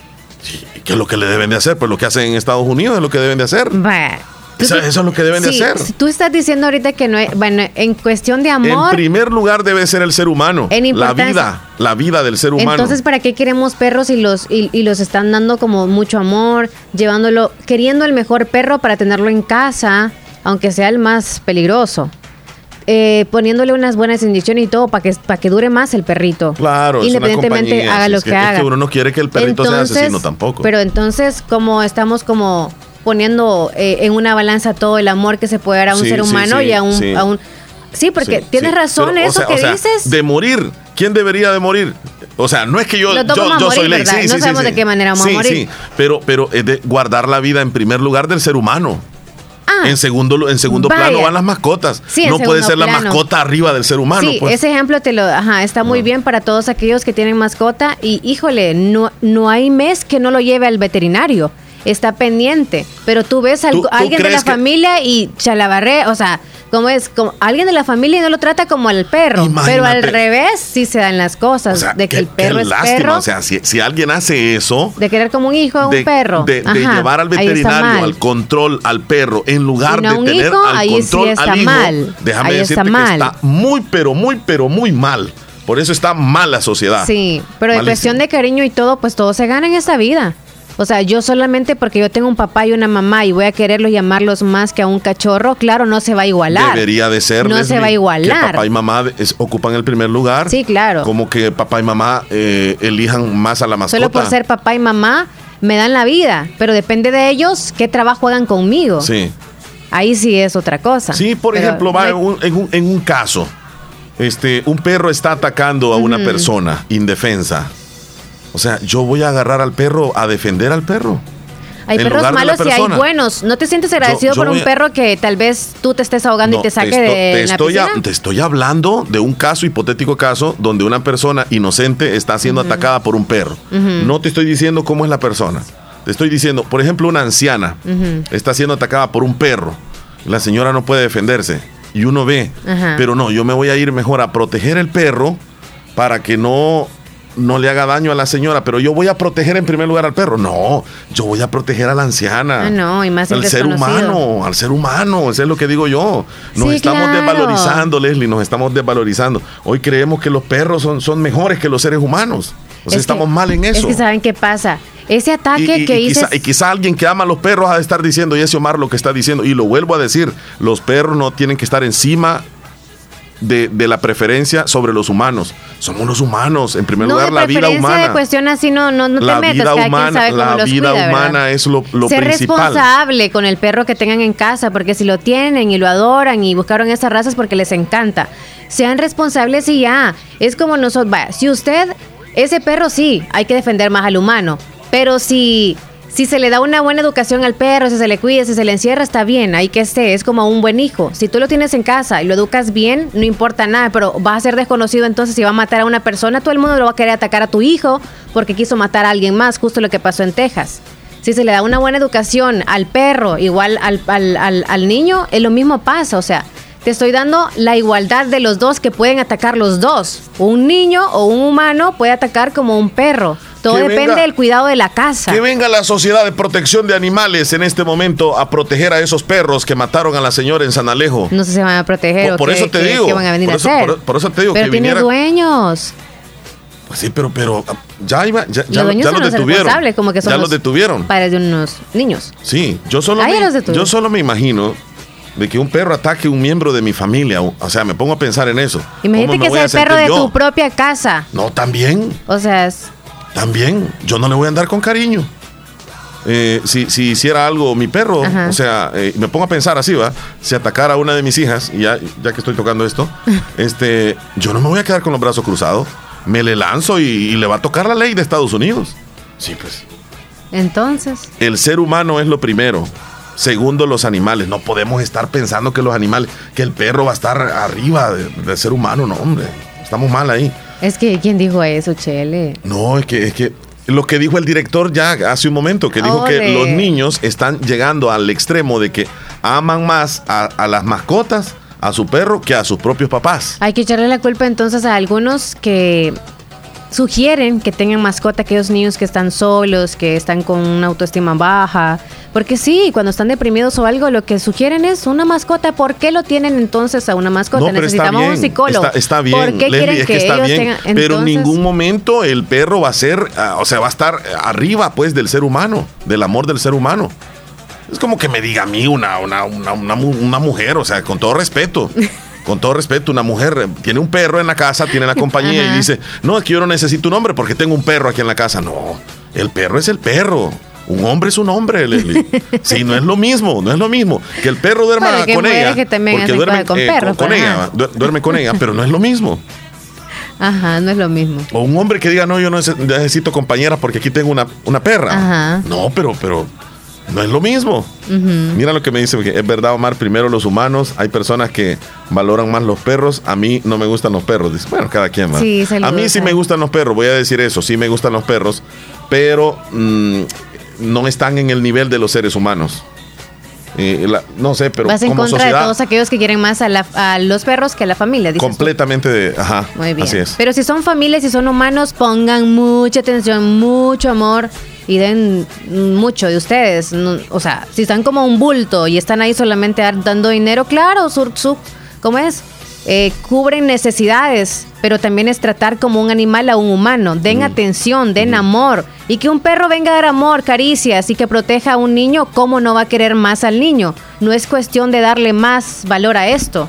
¿Y ¿Qué es lo que le deben de hacer? Pues lo que hacen en Estados Unidos es lo que deben de hacer. Eso- es lo que deben de hacer. Tú estás diciendo ahorita que no hay. Bueno, en cuestión de amor. En primer lugar debe ser el ser humano. En la vida, la vida del ser humano. Entonces, ¿para qué queremos perros y los, y, y los están dando como mucho amor, llevándolo, queriendo el mejor perro para tenerlo en casa, aunque sea el más peligroso? Eh, poniéndole unas buenas inyecciones y todo para que, para que dure más el perrito. Claro, es una Independientemente compañía, haga es lo que- que, es que haga. uno no quiere que el perrito sea asesino tampoco. Pero entonces, como estamos como poniendo eh, en una balanza todo el amor que se puede dar a un Sí, ser humano sí, y a un, sí. a un- Sí, porque tienes razón Pero, o eso sea- que o sea, dices. De morir. ¿Quién debería de morir? O sea, no es que yo, yo, soy ley. Sí, No sí, sabemos sí. de qué manera vamos a Sí, morir. sí. Pero, pero es de guardar la vida en primer lugar del ser humano. Ah, En segundo, en segundo Vaya. plano van las mascotas. No puede ser la mascota arriba del ser humano. sí, pues. ese ejemplo te lo, ajá, está muy No. bien para todos aquellos que tienen mascota y híjole, no, no hay mes que no lo lleve al veterinario. Está pendiente, pero tú ves a ¿Tú- tú alguien de la familia y chalabarré, o sea, como es como alguien de la familia y no lo trata como al perro, pero al revés sí se dan las O cosas sea, de que el perro es lástima. perro, O sea, si, si alguien hace eso, de querer como un hijo, de, un perro, de- de Ajá, llevar al veterinario, al control, al perro, en lugar no a de un tener hijo, al ahí sí control está al hijo, mal. déjame Ahí está decirte que mal. está muy, pero muy, pero muy mal. Por eso está mal la sociedad. Sí, pero en Malísimo. cuestión de cariño y todo, pues todo se gana en esta vida. O sea, yo solamente porque yo tengo un papá y una mamá y voy a quererlos y amarlos más que a un cachorro, claro, no se va a igualar. Debería de ser. No se va a igualar. Que papá y mamá es- ocupan el primer lugar. Sí, claro. Como que papá y mamá eh, elijan más a la mascota. Solo por ser papá y mamá me dan la vida, pero depende de ellos qué trabajo hagan conmigo. Sí. Ahí sí es otra cosa. Sí, por Pero ejemplo, va no hay- en, un, en un- en un caso, este, un perro está atacando a una persona indefensa. O sea, yo voy a agarrar al perro a defender al perro. Hay perros malos y hay buenos. ¿No te sientes agradecido yo por un a- perro que tal vez tú te estés ahogando No, y te saque esto- de te la estoy, a- te estoy hablando de un caso, hipotético caso, donde una persona inocente está siendo atacada por un perro. No te estoy diciendo cómo es la persona. Te estoy diciendo, por ejemplo, una anciana está siendo atacada por un perro. La señora no puede defenderse. Y uno ve, pero no, yo me voy a ir mejor a proteger el perro para que no, no le haga daño a la señora. Pero yo voy a proteger en primer lugar al perro. No, yo voy a proteger a la anciana. Ah, no, y más el al ser humano, al ser humano, eso es lo que digo yo. Nos Sí, estamos claro. desvalorizando, Leslie, nos estamos desvalorizando. Hoy creemos que los perros son, son mejores que los seres humanos. O sea, Es que- estamos mal en eso. Es que saben qué pasa. Ese ataque y- que quizá, y quizá alguien que ama a los perros ha de estar diciendo, y ese Omar lo que está diciendo, y lo vuelvo a decir, los perros no tienen que estar encima de, de la preferencia sobre los humanos. Somos los humanos, en primer no lugar de la vida humana. de cuestión así, no, no, no te la metas. vida cada quien humana, sabe cómo la los vida cuida, ¿verdad? humana es lo, lo Ser principal. responsable con el perro que tengan en casa, porque si lo tienen y lo adoran y buscaron esas razas porque les encanta. Sean responsables y ya. Es como nosotros, vaya, si usted, ese perro sí, hay que defender más al humano, pero si, si se le da una buena educación al perro, si se le cuida, si se le encierra, está bien, ahí que esté, es como un buen hijo. Si tú lo tienes en casa y lo educas bien, no importa nada, pero va a ser desconocido entonces si va a matar a una persona, todo el mundo lo va a querer atacar a tu hijo porque quiso matar a alguien más, justo lo que pasó en Texas. Si se le da una buena educación al perro, igual al, al, al, al niño, es lo mismo pasa. O sea, te estoy dando la igualdad de los dos que pueden atacar los dos. Un niño o un humano puede atacar como un perro. Todo Que depende venga- del cuidado de la casa. Que venga la Sociedad de Protección de Animales en este momento a proteger a esos perros que mataron a la señora en San Alejo. No sé si van a proteger Por- eso te digo, por eso- te digo Pero que tiene viniera- dueños. Pues sí, pero, pero ah, ya iba, ya, ya, los dueños ya son los los detuvieron. como que ya los detuvieron. padres de unos niños. Sí, yo solo, me, los yo solo me imagino de que un perro ataque a un miembro de mi familia. O sea, me pongo a pensar en eso. Imagínate ¿Cómo me que sea el perro de yo? tu propia casa. No, también, O sea, es- también. Yo no le voy a andar con cariño. Eh, si, si hiciera algo mi perro, Ajá. o sea, eh, me pongo a pensar así, ¿va? Si atacara a una de mis hijas, y ya, ya que estoy tocando esto, este, yo no me voy a quedar con los brazos cruzados. Me le lanzo y, y le va a tocar la ley de Estados Unidos. Sí, pues. entonces. El ser humano es lo primero. Segundo, los animales. No podemos estar pensando que los animales, que el perro va a estar arriba de- del ser humano, no, hombre. Estamos mal ahí. Es que, ¿quién dijo eso, Chele? No, es que, es que lo que dijo el director ya hace un momento, que dijo que los niños están llegando al extremo de que aman más a, a las mascotas, a su perro, que a sus propios papás. Hay que echarle la culpa entonces a algunos que sugieren que tengan mascota aquellos niños que están solos, que están con una autoestima baja. Porque sí, cuando están deprimidos o algo, lo que sugieren es una mascota. ¿Por qué lo tienen entonces a una mascota? No, Necesitamos bien. un psicólogo. Está, está bien, ¿Por qué Leslie, quieren es que, ellos bien. tengan pero en ningún momento el perro va a ser, ah, o sea, va a estar arriba, pues, del ser humano, del amor del ser humano. Es como que me diga a mí una, una, una, una mujer, o sea, con todo respeto. Con todo respeto, una mujer eh, tiene un perro en la casa, tiene la compañía Ajá. y dice, no, es que yo no necesito un hombre porque tengo un perro aquí en la casa. No, el perro es el perro. Un hombre es un hombre, Leslie. Sí, no es lo mismo, no es lo mismo. Que el perro duerma Bueno, con ella. que porque duerme con eh, perros, con ella, duerme con ella, pero no es lo mismo. Ajá, no es lo mismo. O un hombre que diga, no, yo no neces- necesito compañeras porque aquí tengo una, una perra. Ajá. No, pero, pero no es lo mismo. Mira lo que me dice, porque es verdad, Omar, primero los humanos, hay personas que valoran más los perros, a mí no me gustan los perros. Dice, bueno, cada quien. Sí, a mí sí me gustan los perros, voy a decir eso, sí me gustan los perros, pero mm, no están en el nivel de los seres humanos. Eh, la- no sé, pero Vas en como contra de sociedad, todos aquellos que quieren más a, la- a los perros que a la familia. dices completamente de... Ajá, Muy bien. así es. Pero si son familias y son humanos, pongan mucha atención, mucho amor y den mucho de ustedes. No- o sea, si están como un bulto y están ahí solamente dando dinero, claro, su, su- ¿cómo es? Eh, cubren necesidades, pero también es tratar como un animal a un humano. Den atención, den amor. Y que un perro venga a dar amor, caricias y que proteja a un niño, ¿cómo no va a querer más al niño? No es cuestión de darle más valor a esto.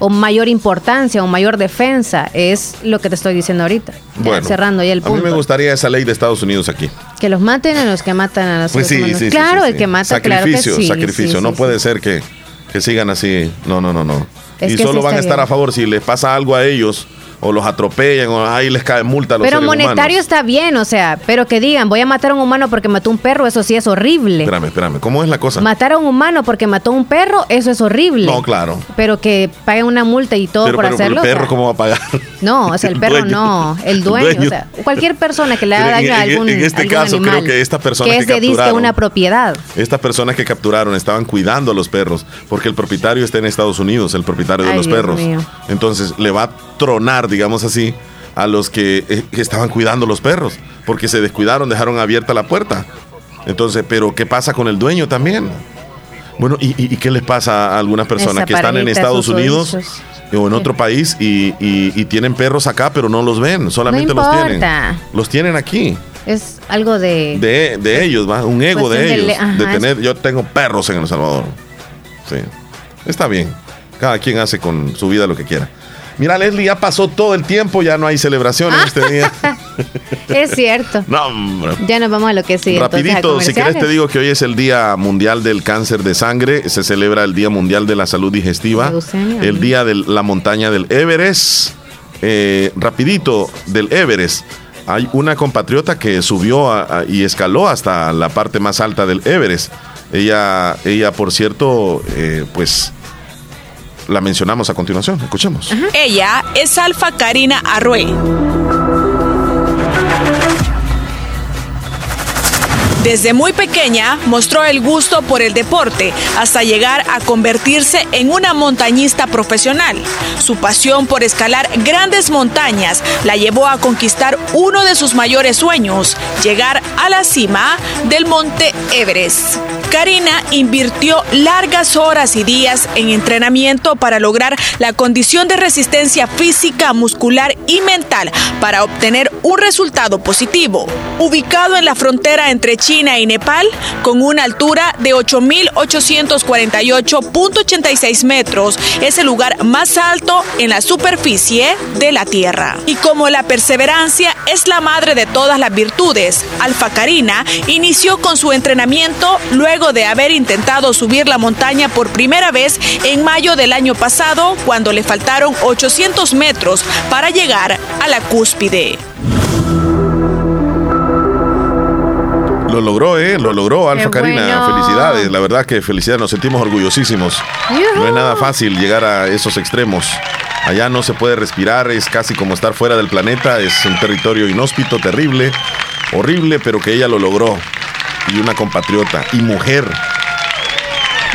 O mayor importancia o mayor defensa. Es lo que te estoy diciendo ahorita. Bueno, cerrando ya el a mí punto. me gustaría esa ley de Estados Unidos aquí. Que los maten a los que matan a los Pues sí, sí, sí, Claro, el que mata, claro que sacrificio, sacrificio. no puede ser que, que sigan así. No, no, no, no. Es y solo van a estar bien. a favor si les pasa algo a ellos o los atropellan o ahí les cae multa a los Pero seres monetario humanos. está bien, o sea, pero que digan, voy a matar a un humano porque mató un perro, eso sí es horrible. Espérame, espérame. ¿Cómo es la cosa? Matar a un humano porque mató un perro, eso es horrible. No, claro. Pero que paguen una multa y todo pero, por pero, pero hacerlo. el o perro, sea, ¿cómo va a pagar? No, o sea, el, perro dueño. no, el dueño, dueño. o sea, cualquier persona que le haga en- daño a algún, en este algún caso, creo que estas personas que que es de disque capturaron- una propiedad. Estas personas que capturaron estaban cuidando a los perros porque el propietario está en Estados Unidos, el propietario de los Dios perros. mío. Entonces le va a tronar, digamos así, a los que, eh, que estaban cuidando los perros porque se descuidaron, dejaron abierta la puerta. Entonces, pero ¿qué pasa con el dueño también? Bueno, ¿y, qué les pasa a algunas personas que están en Estados Unidos o en otro país y, y- y tienen perros acá, pero no los ven, solamente los tienen. Los tienen aquí, Es algo de... de, de ellos, ¿va? Un ego de ellos, de tener, yo tengo perros en El Salvador. Sí, está bien. Cada quien hace con su vida lo que quiera. Mira, Leslie, ya pasó todo el tiempo, ya no hay celebración en este día. Es cierto. No, hombre. Ya nos vamos a lo que sigue. entonces, Rapidito, si querés te digo que hoy es el Día Mundial del Cáncer de Sangre, se celebra el Día Mundial de la Salud Digestiva, Leucemia, el. Día de la Montaña del Everest, eh, rapidito, del Everest. Hay una compatriota que subió a- a- y escaló hasta la parte más alta del Everest. Ella, ella por cierto, eh, pues la mencionamos a continuación. Escuchemos. Ella es Alfa Karina Arrué. Desde muy pequeña mostró el gusto por el deporte hasta llegar a convertirse en una montañista profesional. Su pasión por escalar grandes montañas la llevó a conquistar uno de sus mayores sueños, llegar a la cima del monte Everest. Karina invirtió largas horas y días en entrenamiento para lograr la condición de resistencia física, muscular y mental para obtener un resultado positivo. Ubicado en la frontera entre China y Nepal, con una altura de 8.848.86 metros, es el lugar más alto en la superficie de la Tierra. Y como la perseverancia es la madre de todas las virtudes, Alfa Karina inició con su entrenamiento luego de haber intentado subir la montaña por primera vez en mayo del año pasado, cuando le faltaron 800 metros para llegar a la cúspide. Lo lo logró, ¿eh? Lo logró, Alfa Karina. bueno. Felicidades, la verdad que felicidades, nos sentimos orgullosísimos. No es nada fácil llegar a esos extremos. Allá no se puede respirar, es casi como estar fuera del planeta, es un territorio inhóspito, terrible, horrible, pero que ella lo logró. Y una compatriota y mujer.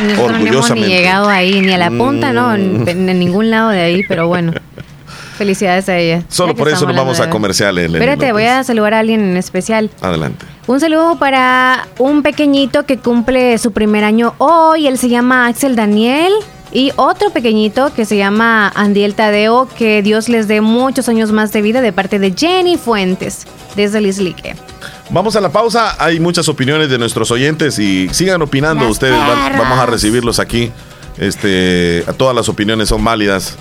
Nosotros no hemos ni Orgullosamente. llegado ahí, ni a la punta, no, en, ningún lado de ahí, pero bueno. Felicidades a ella. Solo por eso nos vamos a comerciales. Espérate, voy a saludar a alguien en especial. Adelante. Un saludo para un pequeñito que cumple su primer año hoy. Él se llama Axel Daniel. Y otro pequeñito que se llama Andiel Tadeo. Que Dios les dé muchos años más de vida de parte de Jenny Fuentes, desde Lislique. Vamos a la pausa. Hay muchas opiniones de nuestros oyentes y sigan opinando Las ustedes. Va- vamos a recibirlos aquí. Este, todas las opiniones son válidas.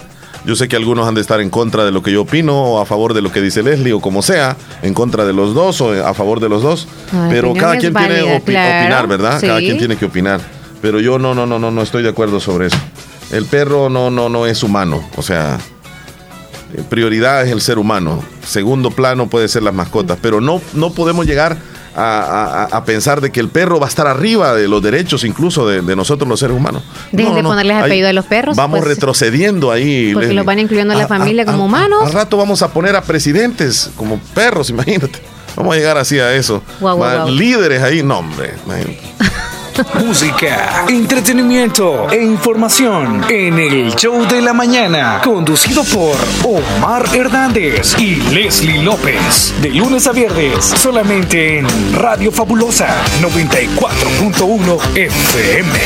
Yo sé que algunos han de estar en contra de lo que yo opino o a favor de lo que dice Leslie o como sea, en contra de los dos o a favor de los dos. Pero cada quien tiene opi- claro. opinar, ¿verdad? Cada quien tiene que opinar. Pero yo no, no, no, no, no estoy de acuerdo sobre eso. El perro no, no, no es humano. O sea, eh, prioridad es el ser humano. Segundo plano puede ser las mascotas. Pero no, no podemos llegar a, a- a pensar de que el perro va a estar arriba de los derechos incluso de, de nosotros los seres humanos. Dejen No, de no, ponerles apellido a los perros, Vamos pues, retrocediendo ahí. porque los van incluyendo en la A- familia a- como a- humanos. Al rato vamos a poner a presidentes como perros, imagínate. Vamos a llegar así a eso. Líderes ahí, no, hombre. imagínate. Música, entretenimiento e información en el show de la mañana, conducido por Omar Hernández y Leslie López. De lunes a viernes, solamente en Radio Fabulosa 94.1 FM.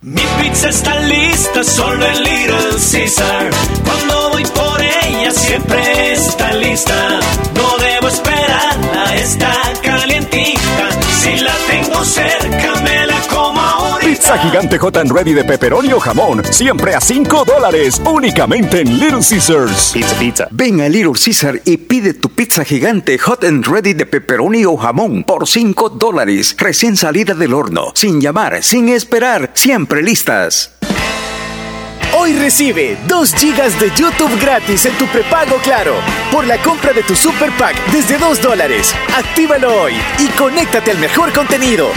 Mi pizza está lista solo en Little Caesar. Cuando voy por ella siempre está lista. No debo esperarla, está calientita. Si la tengo cerca me la como ahorita. Pizza gigante hot and ready de pepperoni o jamón, siempre a 5 dólares, únicamente en Little Caesars. Pizza, pizza. Ven a Little Caesar y pide tu pizza gigante hot and ready de pepperoni o jamón por 5 dólares, recién salida del horno, sin llamar, sin esperar, siempre listas. Hoy recibe 2 gigas de YouTube gratis en tu prepago Claro por la compra de tu Super Pack desde 2 dólares. Actívalo hoy y conéctate al mejor contenido.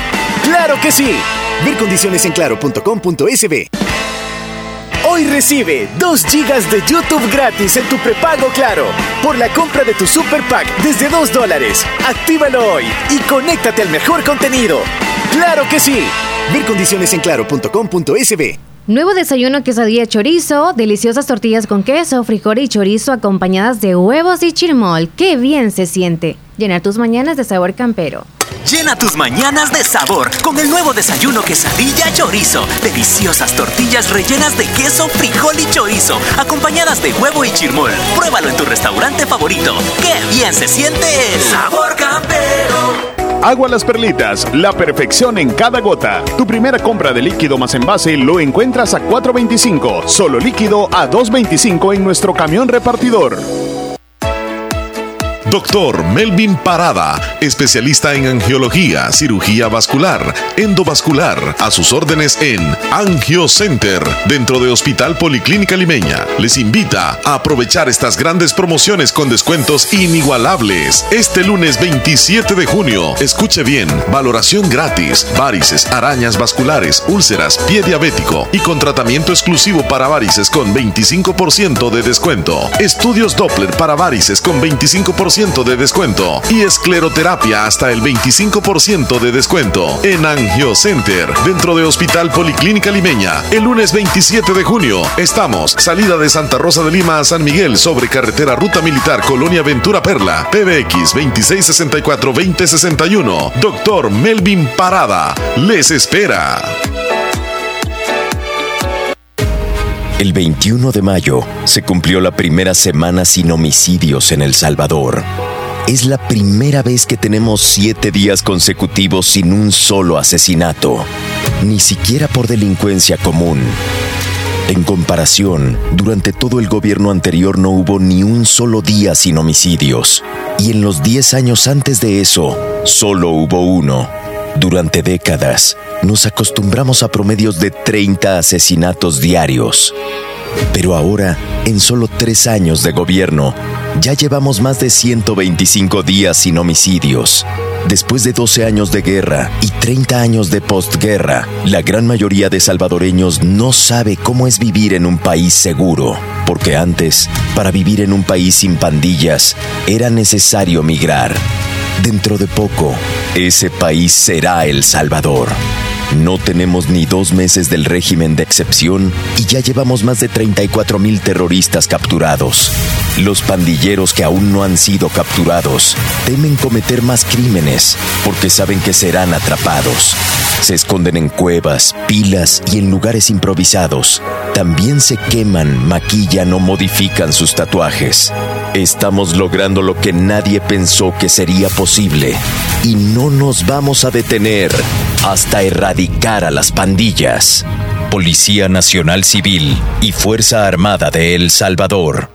¡Claro que sí! Ver condiciones en claro.com.sb. Hoy recibe 2 gigas de YouTube gratis en tu prepago Claro por la compra de tu Super Pack desde 2 dólares. Actívalo hoy y conéctate al mejor contenido. ¡Claro que sí! Ver condiciones en claro.com.sb. Nuevo desayuno quesadilla chorizo, deliciosas tortillas con queso, frijol y chorizo acompañadas de huevos y chirmol. ¡Qué bien se siente! Llenar tus mañanas de sabor campero. Llena tus mañanas de sabor con el nuevo desayuno quesadilla chorizo. Deliciosas tortillas rellenas de queso, frijol y chorizo, acompañadas de huevo y chirmol. Pruébalo en tu restaurante favorito. ¡Qué bien se siente sabor campero! Agua Las Perlitas, la perfección en cada gota. Tu primera compra de líquido más envase lo encuentras a 4.25, solo líquido a 2.25 en nuestro camión repartidor. Doctor Melvin Parada, especialista en angiología, cirugía vascular, endovascular, a sus órdenes en Angio Center, dentro de Hospital Policlínica Limeña. Les invita a aprovechar estas grandes promociones con descuentos inigualables. Este lunes 27 de junio, escuche bien, valoración gratis, varices, arañas vasculares, úlceras, pie diabético y con tratamiento exclusivo para varices con 25% de descuento. Estudios Doppler para varices con 25% de descuento y escleroterapia hasta el 25% de descuento en Angio Center dentro de Hospital Policlínica Limeña. El lunes 27 de junio estamos salida de Santa Rosa de Lima a San Miguel sobre carretera Ruta Militar Colonia Ventura Perla PBX 2664-2061. Doctor Melvin Parada les espera. El 21 de mayo se cumplió la primera semana sin homicidios en El Salvador. Es la primera vez que tenemos siete días consecutivos sin un solo asesinato, ni siquiera por delincuencia común. En comparación, durante todo el gobierno anterior no hubo ni un solo día sin homicidios, y en los 10 años antes de eso, solo hubo uno. Durante décadas, nos acostumbramos a promedios de 30 asesinatos diarios. Pero ahora, en solo tres años de gobierno, ya llevamos más de 125 días sin homicidios. Después de 12 años de guerra y 30 años de postguerra, la gran mayoría de salvadoreños no sabe cómo es vivir en un país seguro, porque antes, para vivir en un país sin pandillas, era necesario migrar. Dentro de poco, ese país será El Salvador. No tenemos ni dos meses del régimen de excepción y ya llevamos más de 34 mil terroristas capturados. Los pandilleros que aún no han sido capturados temen cometer más crímenes porque saben que serán atrapados. Se esconden en cuevas, pilas y en lugares improvisados. También se queman, maquillan o modifican sus tatuajes. Estamos logrando lo que nadie pensó que sería posible y no nos vamos a detener hasta erradicar a las pandillas. Policía Nacional Civil y Fuerza Armada de El Salvador.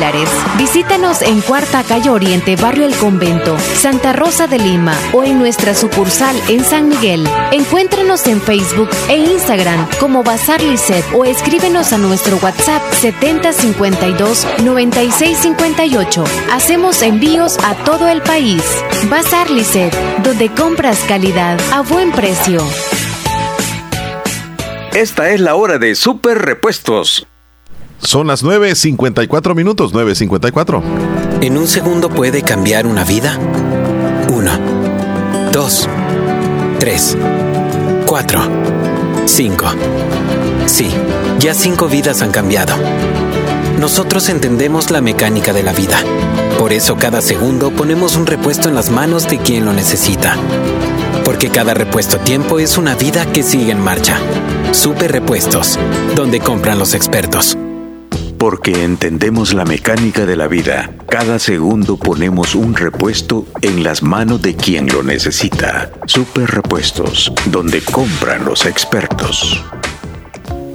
Visítanos en Cuarta Calle Oriente, Barrio El Convento, Santa Rosa de Lima o en nuestra sucursal en San Miguel. Encuéntranos en Facebook e Instagram como Bazar Lisset o escríbenos a nuestro WhatsApp 7052 9658. Hacemos envíos a todo el país. Bazar Lisset, donde compras calidad a buen precio. Esta es la hora de Super Repuestos. Son las 9.54 minutos, 9.54. ¿En un segundo puede cambiar una vida? Uno, dos, tres, cuatro, cinco. Sí, ya cinco vidas han cambiado. Nosotros entendemos la mecánica de la vida. Por eso cada segundo ponemos un repuesto en las manos de quien lo necesita. Porque cada repuesto tiempo es una vida que sigue en marcha. Super Repuestos, donde compran los expertos. Porque entendemos la mecánica de la vida, cada segundo ponemos un repuesto en las manos de quien lo necesita. Super Repuestos, donde compran los expertos.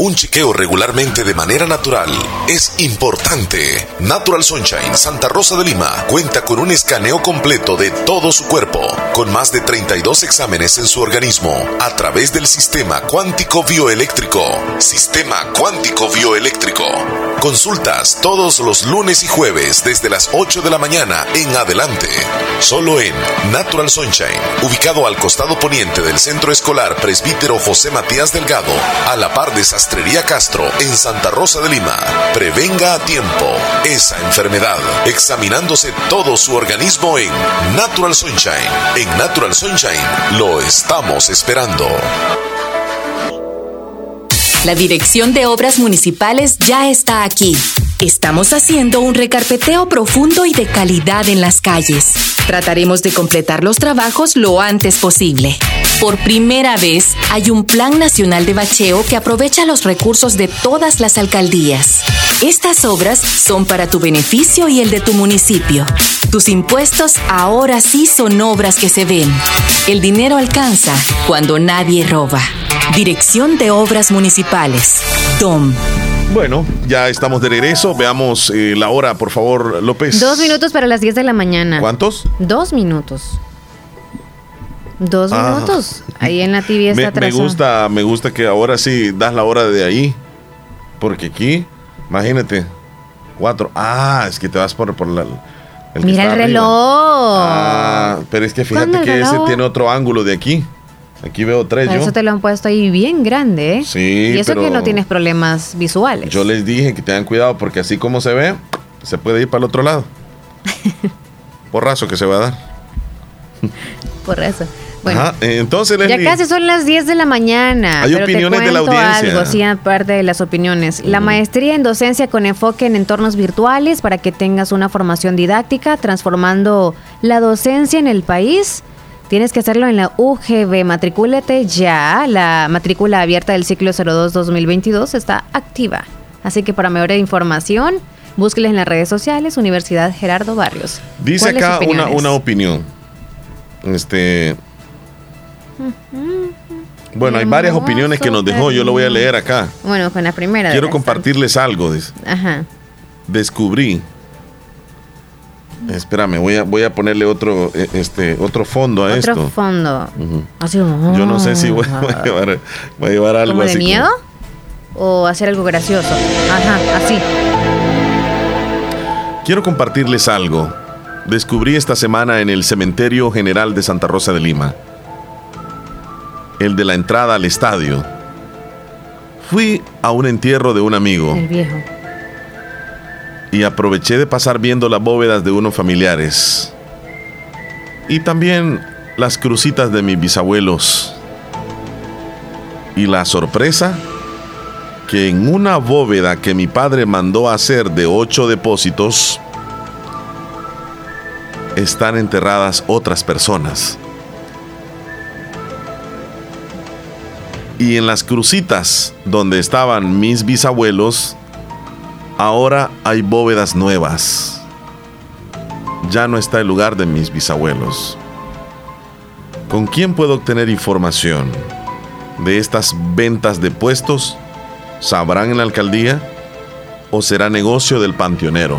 Un chequeo regularmente de manera natural es importante. Natural Sunshine Santa Rosa de Lima cuenta con un escaneo completo de todo su cuerpo, con más de 32 exámenes en su organismo a través del sistema cuántico bioeléctrico. Sistema cuántico bioeléctrico. Consultas todos los lunes y jueves desde las 8 de la mañana en adelante. Solo en Natural Sunshine, ubicado al costado poniente del Centro Escolar Presbítero José Matías Delgado, a la par de Sastrería Castro en Santa Rosa de Lima. Prevenga a tiempo esa enfermedad, examinándose todo su organismo en Natural Sunshine. En Natural Sunshine lo estamos esperando. La Dirección de Obras Municipales ya está aquí. Estamos haciendo un recarpeteo profundo y de calidad en las calles. Trataremos de completar los trabajos lo antes posible. Por primera vez, hay un Plan Nacional de Bacheo que aprovecha los recursos de todas las alcaldías. Estas obras son para tu beneficio y el de tu municipio. Tus impuestos ahora sí son obras que se ven. El dinero alcanza cuando nadie roba. Dirección de Obras Municipales. DOM. Bueno, ya estamos de regreso. Veamos eh, la hora, por favor, López. Dos minutos para las 10 de la mañana. ¿Cuántos? Dos minutos. Dos Ah. minutos. Ahí en la TV está Me, me gusta, me gusta que ahora sí das la hora de ahí. Porque aquí, imagínate, cuatro. Ah, es que te vas por, por la. el Mira el arriba. reloj. Ah, pero es que fíjate ¿Cuándo el que ese tiene otro ángulo de aquí. Aquí veo tres Para yo. eso te lo han puesto ahí bien grande, ¿eh? Sí, Y eso que no tienes problemas visuales. Yo les dije que tengan cuidado porque así como se ve, se puede ir para el otro lado. Porrazo que se va a dar. Por eso. Bueno, Ajá, eh, ya casi son las 10 de la mañana. Hay pero te opiniones de la audiencia. Algo, sí, aparte de las opiniones. La maestría en docencia con enfoque en entornos virtuales para que tengas una formación didáctica, transformando la docencia en el país. Tienes que hacerlo en la UGB. Matricúlate ya. La matrícula abierta del ciclo 02-2022 está activa. Así que para mayor información, búsqueles en las redes sociales Universidad Gerardo Barrios. dice ¿Cuáles acá una, una opinión. Este, bueno, hay varias opiniones que nos dejó. Yo lo voy a leer acá. Bueno, con la primera. Quiero compartirles algo. dice. Ajá. Descubrí. Espérame, voy a, voy a ponerle otro, eh, este, otro fondo a Otro esto. fondo. Ujú. Así como, Yo no sé si voy, voy a llevar, voy a llevar algo ¿Como de así. como- miedo? ¿O hacer algo gracioso? Ajá, así. Quiero compartirles algo. Descubrí esta semana en el Cementerio General de Santa Rosa de Lima. El de la entrada al estadio. Fui a un entierro de un amigo El viejo. y aproveché de pasar viendo las bóvedas de unos familiares. Y también las crucitas de mis bisabuelos. Y la sorpresa que en una bóveda que mi padre mandó hacer de ocho depósitos están enterradas otras personas. Y en las crucitas donde estaban mis bisabuelos, ahora hay bóvedas nuevas. Ya no está el lugar de mis bisabuelos. ¿Con quién puedo obtener información de estas ventas de puestos? ¿Sabrán en la alcaldía? ¿O será negocio del panteonero?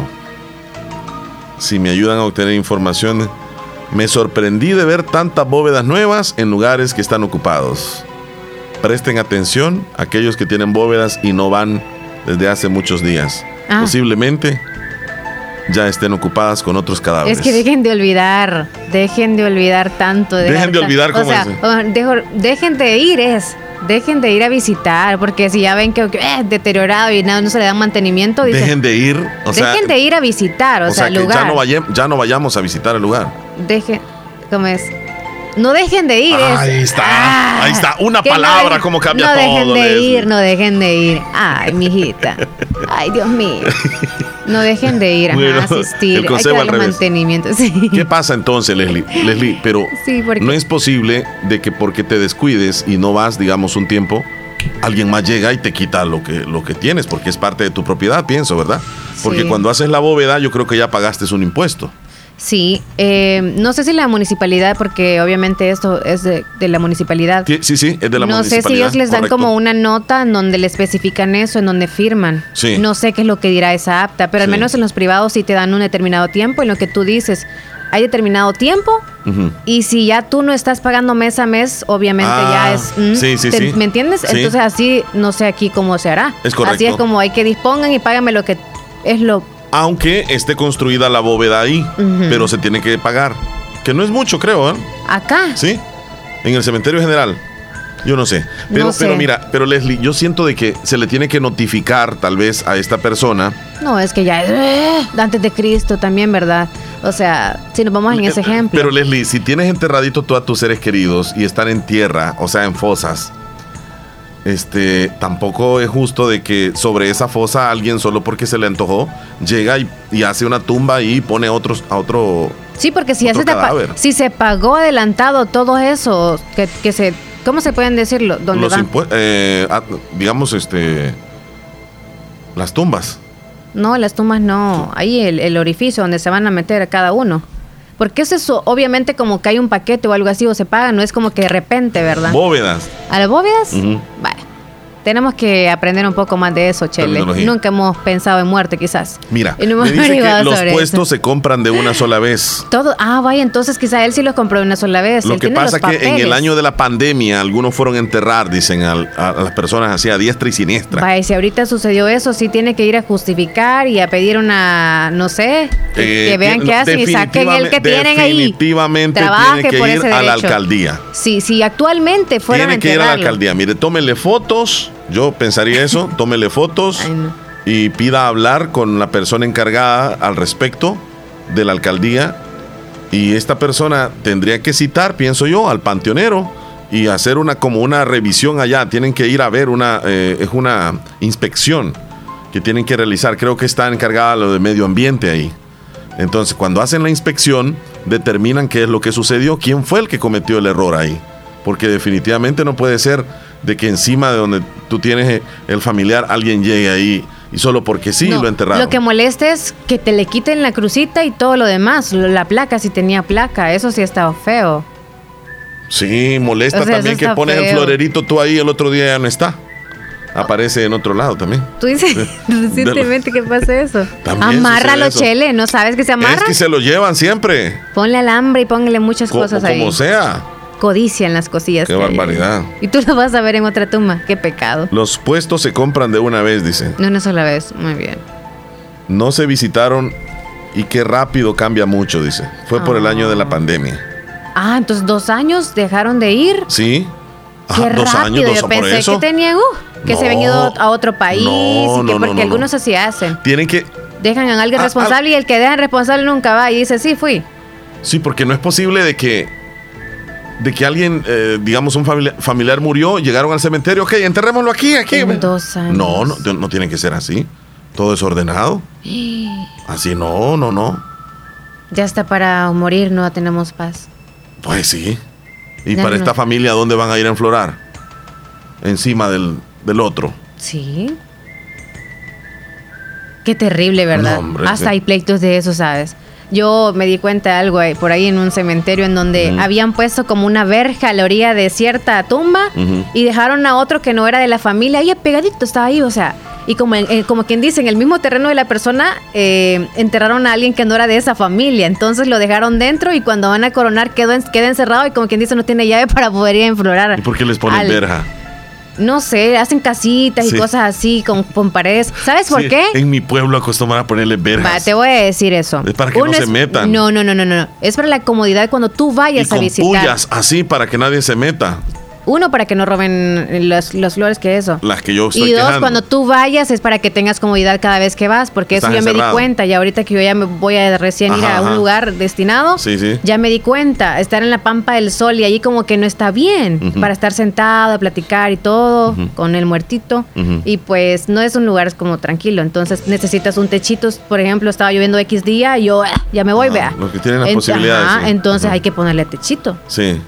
Si me ayudan a obtener información, me sorprendí de ver tantas bóvedas nuevas en lugares que están ocupados. Presten atención a aquellos que tienen bóvedas y no van desde hace muchos días. Ah. Posiblemente ya estén ocupadas con otros cadáveres. Es que dejen de olvidar, dejen de olvidar tanto. Dejen de olvidar o cómo sea, es. dejo- dejen de ir, es. Dejen de ir a visitar, porque si ya ven que eh, deteriorado y nada, no se le dan mantenimiento, dicen, Dejen de ir, o sea, dejen de ir a visitar, o, o sea, que lugar. ya no, ya no vayamos a visitar el lugar. Dejen, ¿cómo es? No dejen de ir, es. Ahí está, ahí está, una no palabra dejen- como cambia no todo. dejen de ir, no dejen de ir. Ay, mijita. Ay, Dios mío. No dejen de ir ajá, Bueno, a asistir. el Hay que consejo al revés. mantenimiento. Sí. ¿Qué pasa entonces, Leslie? Leslie, pero Sí, porque- no es posible de que porque te descuides y no vas, digamos, un tiempo, alguien más llega y te quita lo que, lo que tienes, porque es parte de tu propiedad, pienso, ¿verdad? Porque Sí. cuando haces la bóveda, yo creo que ya pagaste un impuesto. Sí, eh, no sé si la municipalidad, porque obviamente esto es de, de la municipalidad. Sí, sí, sí, es de la no sé municipalidad. si ellos les dan correcto. como una nota en donde le especifican eso, en donde firman. Sí. No sé qué es lo que dirá esa apta, pero al Sí. menos en los privados sí te dan un determinado tiempo, en lo que tú dices, hay determinado tiempo y si ya tú no estás pagando mes a mes, obviamente Ah, ya es... mm, sí, sí, ¿te- sí. ¿Me entiendes? Sí. Entonces así no sé aquí cómo se hará. Es correcto. Así es como hay que dispongan y págame lo que es lo... Aunque esté construida la bóveda ahí, pero se tiene que pagar. Que no es mucho, creo, ¿eh? Acá. ¿Sí? En el cementerio general. Yo no sé. Pero, No sé. pero mira, pero Leslie, yo siento de que se le tiene que notificar tal vez a esta persona. No, es que ya es eh, antes de Cristo también, ¿verdad? O sea, si nos vamos en ese ejemplo. Pero Leslie, si tienes enterradito tú a tus seres queridos y están en tierra, o sea, en fosas, este, tampoco es justo de que sobre esa fosa alguien solo porque se le antojó llega y, y hace una tumba y pone otros a otro. Sí, porque si, cadáver. si se pagó adelantado todo eso, que, que se, ¿cómo se pueden decirlo? ¿Dónde los eh, ah, digamos, este, las tumbas. No, las tumbas no. Ahí el, el orificio donde se van a meter a cada uno. Porque eso es obviamente como que hay un paquete o algo así o se paga, no es como que de repente, ¿verdad? Bóvedas. ¿A las bóvedas? Vale. Tenemos que aprender un poco más de eso, Chele. Nunca hemos pensado en muerte, quizás. Mira, Y no hemos me dice que los puestos eso. se compran de una sola vez. Todo, ah, vaya, entonces quizá él sí los compró una sola vez. Lo él que pasa los que en el año de la pandemia algunos fueron a enterrar, dicen, al- a, las personas así a diestra y siniestra. Vaya, si ahorita sucedió eso, sí tiene que ir a justificar y a pedir una, no sé, que, Eh, que vean qué hacen y saquen el que tienen ahí. Definitivamente tiene que por ir ese a la alcaldía. Sí, si actualmente fueran Tiene a que ir a la alcaldía. Mire, tómele fotos. Yo pensaría eso. tómele fotos y pida hablar con la persona encargada al respecto de la alcaldía. Y esta persona tendría que citar, pienso yo, al panteonero y hacer una como una revisión allá. Tienen que ir a ver una eh, es una inspección que tienen que realizar. Creo que está encargada lo de medio ambiente ahí. Entonces, cuando hacen la inspección, determinan qué es lo que sucedió, quién fue el que cometió el error ahí. Porque definitivamente no puede ser de que encima de donde tú tienes el familiar alguien llegue ahí y solo porque sí No, lo enterraron. Lo que molesta es que te le quiten la crucita y todo lo demás. La placa, si tenía placa, eso sí estaba feo. Sí, molesta O sea, también que pones el florerito tú ahí el otro día ya no está. Aparece en otro lado también. Tú dices recientemente que pasa eso. Amárralo. Chele, ¿no sabes que se amarra? Es que se lo llevan siempre, Ponle alambre y póngale muchas co- cosas como, ahí. sea. Codician las cosillas. Qué hay. barbaridad. Y tú lo vas a ver en otra tumba. Qué pecado. Los puestos se compran de una vez, dice. No una sola vez. Muy bien. No se visitaron y qué rápido cambia mucho, dice. Fue por el año de la pandemia. Ah, entonces dos años dejaron de ir. ¿Sí? Qué Ajá, dos rápido. años, dos Yo por pensé eso. que tenían, uh, que se habían ido a otro país. No, y que no, porque no, algunos así hacen. Tienen que. Dejan a alguien Ah, responsable y el que dejan responsable nunca va y dice, sí, fui. Sí, porque no es posible de que. De que alguien, eh, digamos, un familiar, familiar murió, llegaron al cementerio, ok, enterrémoslo aquí, aquí. En dos años. No, no, no tiene que ser así. Todo desordenado. Así no, no, no. Ya hasta para morir no tenemos paz. Pues sí. Y para no. esta familia, ¿dónde van a ir a enflorar? Encima del, del otro. Sí. Qué terrible, ¿verdad? No, hombre, Hasta sí. hay pleitos de eso, ¿sabes? Yo me di cuenta de algo ahí- por ahí en un cementerio en donde habían puesto como una verja a la orilla de cierta tumba y dejaron a otro que no era de la familia ahí pegadito, estaba ahí, o sea, y como, en- como quien dice, en el mismo terreno de la persona eh, enterraron a alguien que no era de esa familia, entonces lo dejaron dentro y cuando van a coronar quedó en- queda encerrado y como quien dice no tiene llave para poder ir a enflorar. ¿Y por qué les ponen al- verja? No sé, hacen casitas Sí. y cosas así con, con paredes. ¿Sabes por Sí, qué? En mi pueblo acostumbran a ponerle verjas. Va, te voy a decir eso. Es para que no se metan. No, no, no, no, no. Es para la comodidad cuando tú y vayas a con visitar. pullas así para que nadie se meta. Uno, para que no roben los, los flores que eso. Las que yo estoy Y dos, quejando. cuando tú vayas es para que tengas comodidad cada vez que vas, porque eso ya me di cuenta. Y ahorita que yo ya me voy a recién ir Ajá, a un lugar destinado, Sí, sí. ya me di cuenta. Estar en la pampa del sol y ahí como que no está bien para estar sentado, a platicar y todo con el muertito. Y pues no es un lugar como tranquilo. Entonces necesitas un techito. Por ejemplo, estaba lloviendo X día y yo ah, ya me voy, vea. Los que tienen las posibilidades. ajá, sí. entonces hay que ponerle techito. Sí.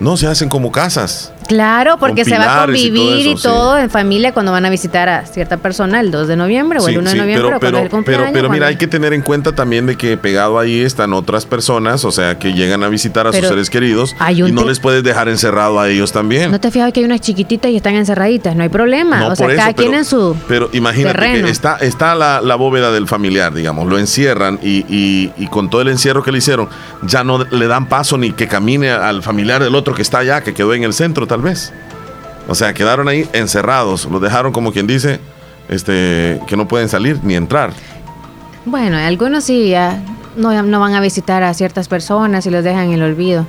No, se hacen como casas. Claro, porque se va a pilares y todo convivir y eso, sí. todo, en familia cuando van a visitar a cierta persona el 2 de noviembre o el Sí, 1 sí, de noviembre pero, o cuando es el pero, cumpleaños. pero, pero mira, hay que tener en cuenta también de que pegado ahí están otras personas, o sea, que llegan a visitar a Pero sus seres queridos y no te- les puedes dejar encerrado a ellos también. ¿No te fijas que hay unas chiquititas y están encerraditas? No hay problema. No, o sea, por cada eso, quien pero- en su Pero imagínate terreno. que está, está la, la bóveda del familiar, digamos, lo encierran y, y- y con todo el encierro que le hicieron, ya no le dan paso ni que camine al familiar del otro que está allá, que quedó en el centro tal vez. O sea, quedaron ahí encerrados, los dejaron como quien dice, este, que no pueden salir ni entrar. Bueno, algunos sí ya no, no van a visitar a ciertas personas y los dejan en el olvido.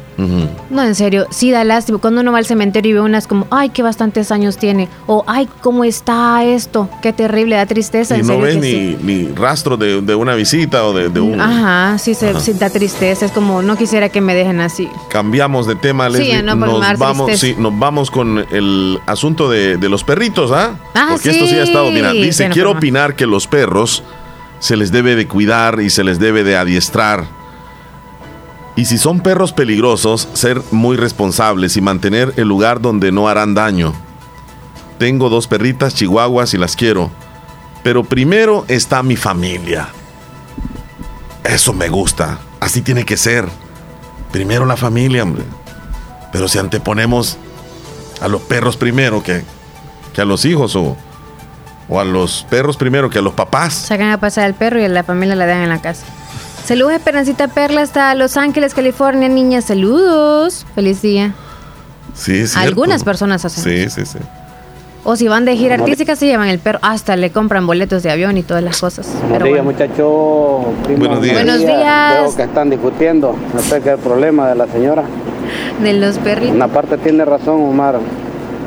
No, en serio, sí da lástima. Cuando uno va al cementerio y ve unas como, ay, qué bastantes años tiene. O, ay, cómo está esto. Qué terrible, da tristeza. Y en no serio ves ni, sí. ni rastro de, de una visita o de, de un... Ajá, sí, se, Ajá. sí da tristeza. Es como, no quisiera que me dejen así. Cambiamos de tema, Sí, Leslie. no, por nos, vamos, sí, nos vamos con el asunto de, de los perritos, ¿ah? Ah, Porque esto sí ha estado, mira, sí. dice, Bueno, quiero opinar que los perros se les debe de cuidar y se les debe de adiestrar. Y si son perros peligrosos, ser muy responsables y mantener el lugar donde no harán daño. Tengo dos perritas chihuahuas y las quiero. Pero primero está mi familia. Eso me gusta. Así tiene que ser. Primero la familia, hombre. Pero si anteponemos a los perros primero que, que a los hijos o, o a los perros primero que a los papás. Sacan a pasar al perro y a la familia la dejan en la casa. Saludos, Esperancita Perla, hasta Los Ángeles, California, niña. Saludos. Feliz día. Sí, es cierto. Algunas personas hacen Sí, sí, sí. O si van de gira artística, se llevan el perro. Hasta le compran boletos de avión y todas las cosas. Buenos Pero días, bueno. muchachos. Primo Buenos días. Buenos días. Veo que están discutiendo acerca del problema de la señora. De los perritos. Una parte tiene razón, Omar.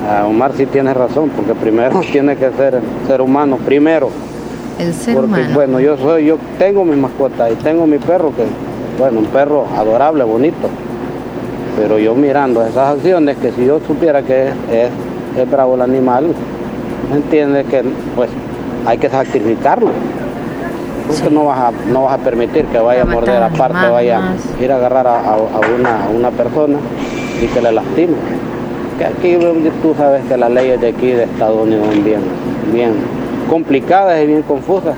Ah, Omar sí tiene razón, porque primero tiene que ser ser humano, primero. El ser Porque, humano. bueno, yo soy, yo tengo mi mascota y tengo mi perro, que, bueno, un perro adorable, bonito. Pero yo mirando esas acciones, que si yo supiera que es, es, es bravo el animal, entiende que pues hay que sacrificarlo. Porque no vas a, no vas a permitir que vaya a morder aparte, vaya a ir a agarrar a, a- a una, a una persona y que le lastime. Que aquí tú sabes que las leyes de aquí de Estados Unidos son bien, bien complicadas y bien confusas.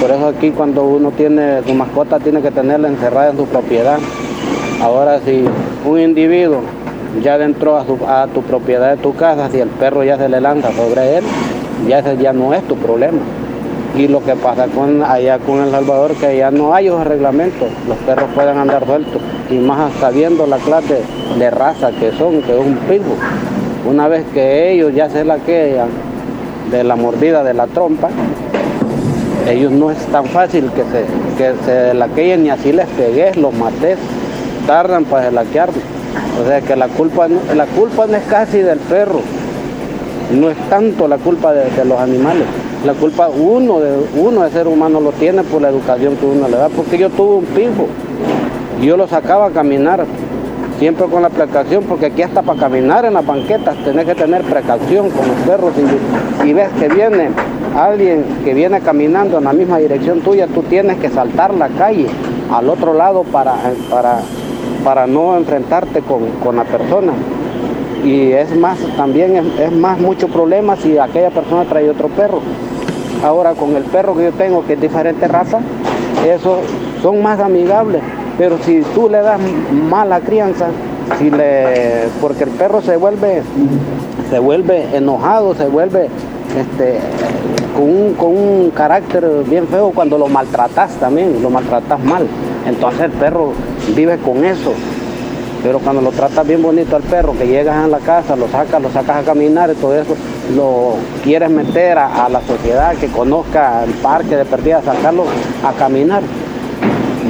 Por eso aquí cuando uno tiene su mascota tiene que tenerla encerrada en su propiedad. Ahora si un individuo ya entró a, su- a tu propiedad de tu casa, si el perro ya se le lanza sobre él, ya ese ya no es tu problema. Y lo que pasa con allá con El Salvador, que ya no hay esos reglamentos, los perros pueden andar sueltos, y más sabiendo la clase de raza que son, que es un pitbull. Una vez que ellos ya se la quedan de la mordida de la trompa, ellos no es tan fácil que se, que se laqueen ni así les pegues, los mates, tardan para laquearlos. O sea que la culpa, la culpa no es casi del perro, no es tanto la culpa de los animales. La culpa uno de uno de ser humano lo tiene por la educación que uno le da. Porque yo tuve un pijo y yo lo sacaba a caminar, siempre con la precaución, porque aquí hasta para caminar en las banquetas tenés que tener precaución con los perros. Si, si ves que viene alguien que viene caminando en la misma dirección tuya, tú tienes que saltar la calle al otro lado para, para, para no enfrentarte con, con la persona y es más, también es, es más mucho problema si aquella persona trae otro perro. Ahora con el perro que yo tengo, que es diferente raza, esos son más amigables. Pero si tú le das mala crianza, si le, porque el perro se vuelve, se vuelve enojado, se vuelve este, con, un, con un carácter bien feo cuando lo maltratas también, lo maltratas mal. Entonces el perro vive con eso. Pero cuando lo tratas bien bonito al perro, que llegas a la casa, lo sacas, lo sacas a caminar y todo eso, lo quieres meter a, la sociedad, que conozca el parque de perdida, sacarlo a caminar.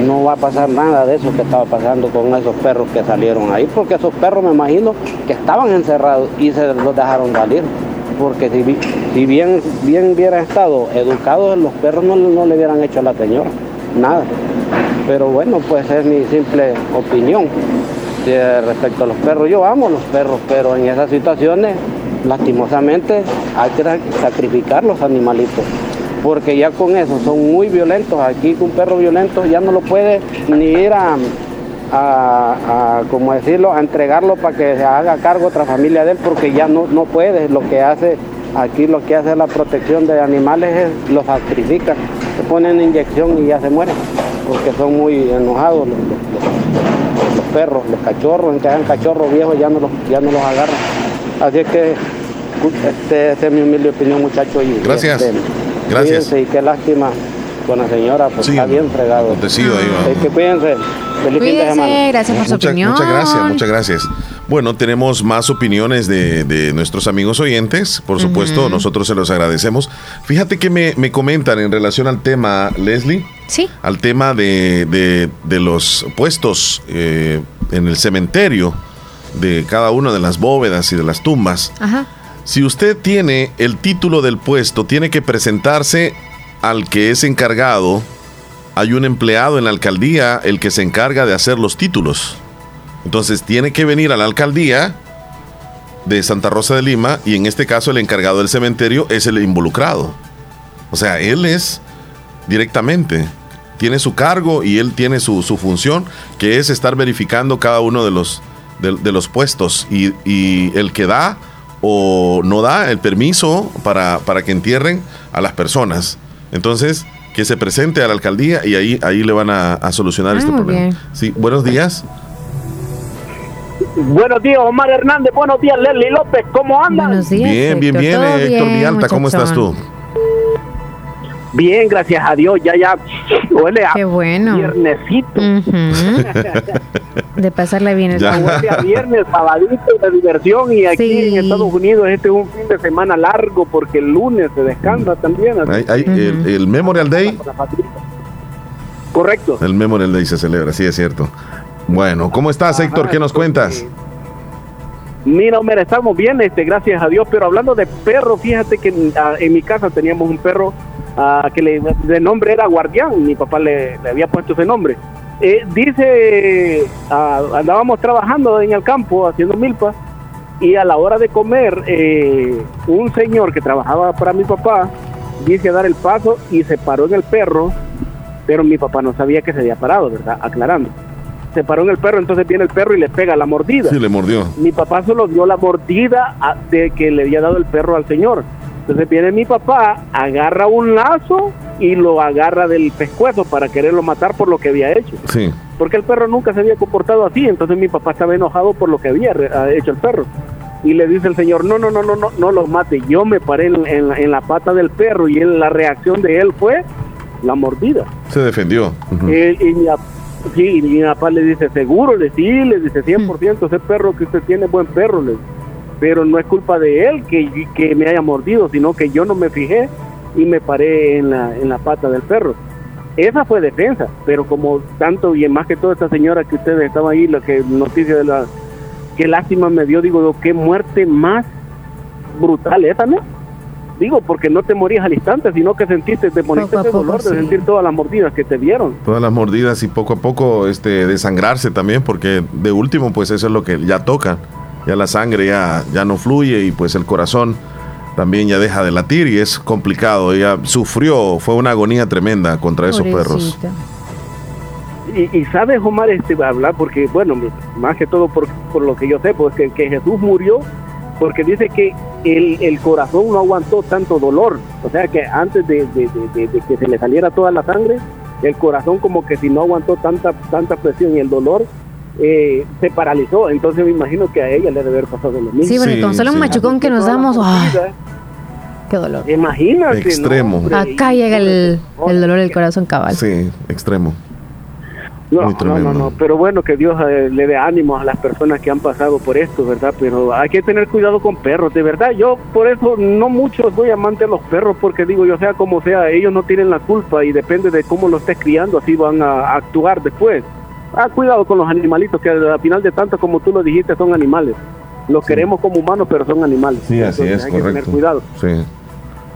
No va a pasar nada de eso que estaba pasando con esos perros que salieron ahí, porque esos perros me imagino que estaban encerrados y se los dejaron salir. Porque si, bi- si bien, bien hubieran estado educados, los perros no, no le hubieran hecho a la señora, nada. Pero bueno, pues es mi simple opinión de respecto a los perros. Yo amo los perros, pero en esas situaciones, lastimosamente, hay que sac- sacrificar los animalitos. Porque ya con eso son muy violentos. Aquí un perro violento ya no lo puede ni ir a, a, como decirlo, a entregarlo para que se haga cargo otra familia de él, porque ya no, no puede. Lo que hace aquí, lo que hace la protección de animales es los sacrifica, se ponen inyección y ya se mueren, porque son muy enojados los, los- los perros, los cachorros, en que hagan cachorros viejos ya no los, ya no los agarran. Así es que este, esta es mi humilde opinión, muchachos. Y, Gracias. este, Gracias. cuídense y qué lástima con la señora, pues está bien fregado. Acontecido ahí, va. Así que cuídense. Feliz fin de semana. gracias por su Mucha- opinión. Muchas gracias, muchas gracias. Bueno, tenemos más opiniones de, de nuestros amigos oyentes. Por supuesto, nosotros se los agradecemos. Fíjate que me, me comentan en relación al tema, Leslie. Sí. Al tema de, de- de los puestos eh, en el cementerio, de cada una de las bóvedas y de las tumbas. Ajá. Si usted tiene el título del puesto, tiene que presentarse al que es encargado. Hay un empleado en la alcaldía, el que se encarga de hacer los títulos. Entonces tiene que venir a la alcaldía de Santa Rosa de Lima y en este caso el encargado del cementerio es el involucrado. O sea, él es directamente, tiene su cargo y él tiene su, su función, que es estar verificando cada uno de los, de, de los puestos y, y el que da o no da el permiso para, para que entierren a las personas. Entonces, que se presente a la alcaldía y ahí, ahí le van a, a solucionar Ah, este problema. bien. Sí, buenos días. Buenos días, Omar Hernández. Buenos días, Leslie López. ¿Cómo andan? Buenos bien, bien, bien, eh, Héctor Villalta, ¿cómo estás tú? Bien, gracias a Dios. Ya, ya huele a Qué bueno. viernesito. De pasarla bien el Ya. Huele a viernes, sabadito de diversión. Y aquí Sí. en Estados Unidos este es un fin de semana largo porque el lunes se descansa también. así Hay- hay el, el Memorial Day. Correcto. El Memorial Day se celebra, sí, es cierto. Bueno, ¿cómo estás, Héctor? ¿Qué nos cuentas? Mira, Homero, estamos bien, este, gracias a Dios, pero hablando de perro, fíjate que ah, en mi casa teníamos un perro ah, que le, de nombre era Guardián, mi papá le, le había puesto ese nombre. Eh, dice, ah, andábamos trabajando en el campo haciendo milpa y a la hora de comer, eh, un señor que trabajaba para mi papá dice a dar el paso y se paró en el perro, pero mi papá no sabía que se había parado, ¿verdad? Aclarando. Se paró en el perro, entonces viene el perro y le pega la mordida. Sí, le mordió. Mi papá solo dio la mordida a- de que le había dado el perro al señor. Entonces viene mi papá, agarra un lazo y lo agarra del pescuezo para quererlo matar por lo que había hecho. Sí. Porque el perro nunca se había comportado así, entonces mi papá estaba enojado por lo que había hecho el perro. Y le dice el señor, no, no, no, no, no, no lo mate. Yo me paré en, en la- en la pata del perro y él- la reacción de él fue la mordida. Se defendió. Ujú. Eh, y, mi, sí, y mi papá le dice, seguro, le sí, le dice 100%, ese perro que usted tiene es buen perro, le dice. Pero no es culpa de él que, que me haya mordido, sino que yo no me fijé y me paré en la, en la pata del perro. Esa fue defensa, pero como tanto y más que toda esta señora que ustedes estaban ahí, la que noticia de la, qué lástima me dio, digo, qué muerte más brutal esa, ¿no? Digo, porque no te morías al instante, sino que sentiste, te Poco de poco, dolor de sí. sentir todas las mordidas que te dieron. Todas las mordidas y poco a poco este, desangrarse también, porque de último, pues eso es lo que ya toca. Ya la sangre ya, ya no fluye y pues el corazón también ya deja de latir y es complicado. Ella sufrió, fue una agonía tremenda contra esos perros. Y, y sabes, Omar, este, va a hablar porque, bueno, más que todo por, por lo que yo sé, pues que, que Jesús murió porque dice que el, el corazón no aguantó tanto dolor. O sea que antes de, de- de- de- de que se le saliera toda la sangre, el corazón como que si no aguantó tanta, tanta presión y el dolor, eh, se paralizó. Entonces me imagino que a ella le debe haber pasado lo mismo. Sí, porque con solo un machucón que nos damos, ¡ay! qué dolor. Imagínate. Extremo. no, hombre. Acá llega el, el dolor del corazón cabal. Sí, extremo. No, Muy no, tremendo. no, no, pero bueno, que Dios eh, le dé ánimo a las personas que han pasado por esto, ¿verdad? Pero hay que tener cuidado con perros, de verdad. Yo por eso no mucho soy amante a los perros, porque digo, yo sea como sea, ellos no tienen la culpa y depende de cómo lo estés criando, así van a, a actuar después. Ah, cuidado con los animalitos, que al final de tanto, como tú lo dijiste, son animales. Los queremos como humanos, pero son animales. Sí, así Entonces es, hay que tener correcto. cuidado. Sí.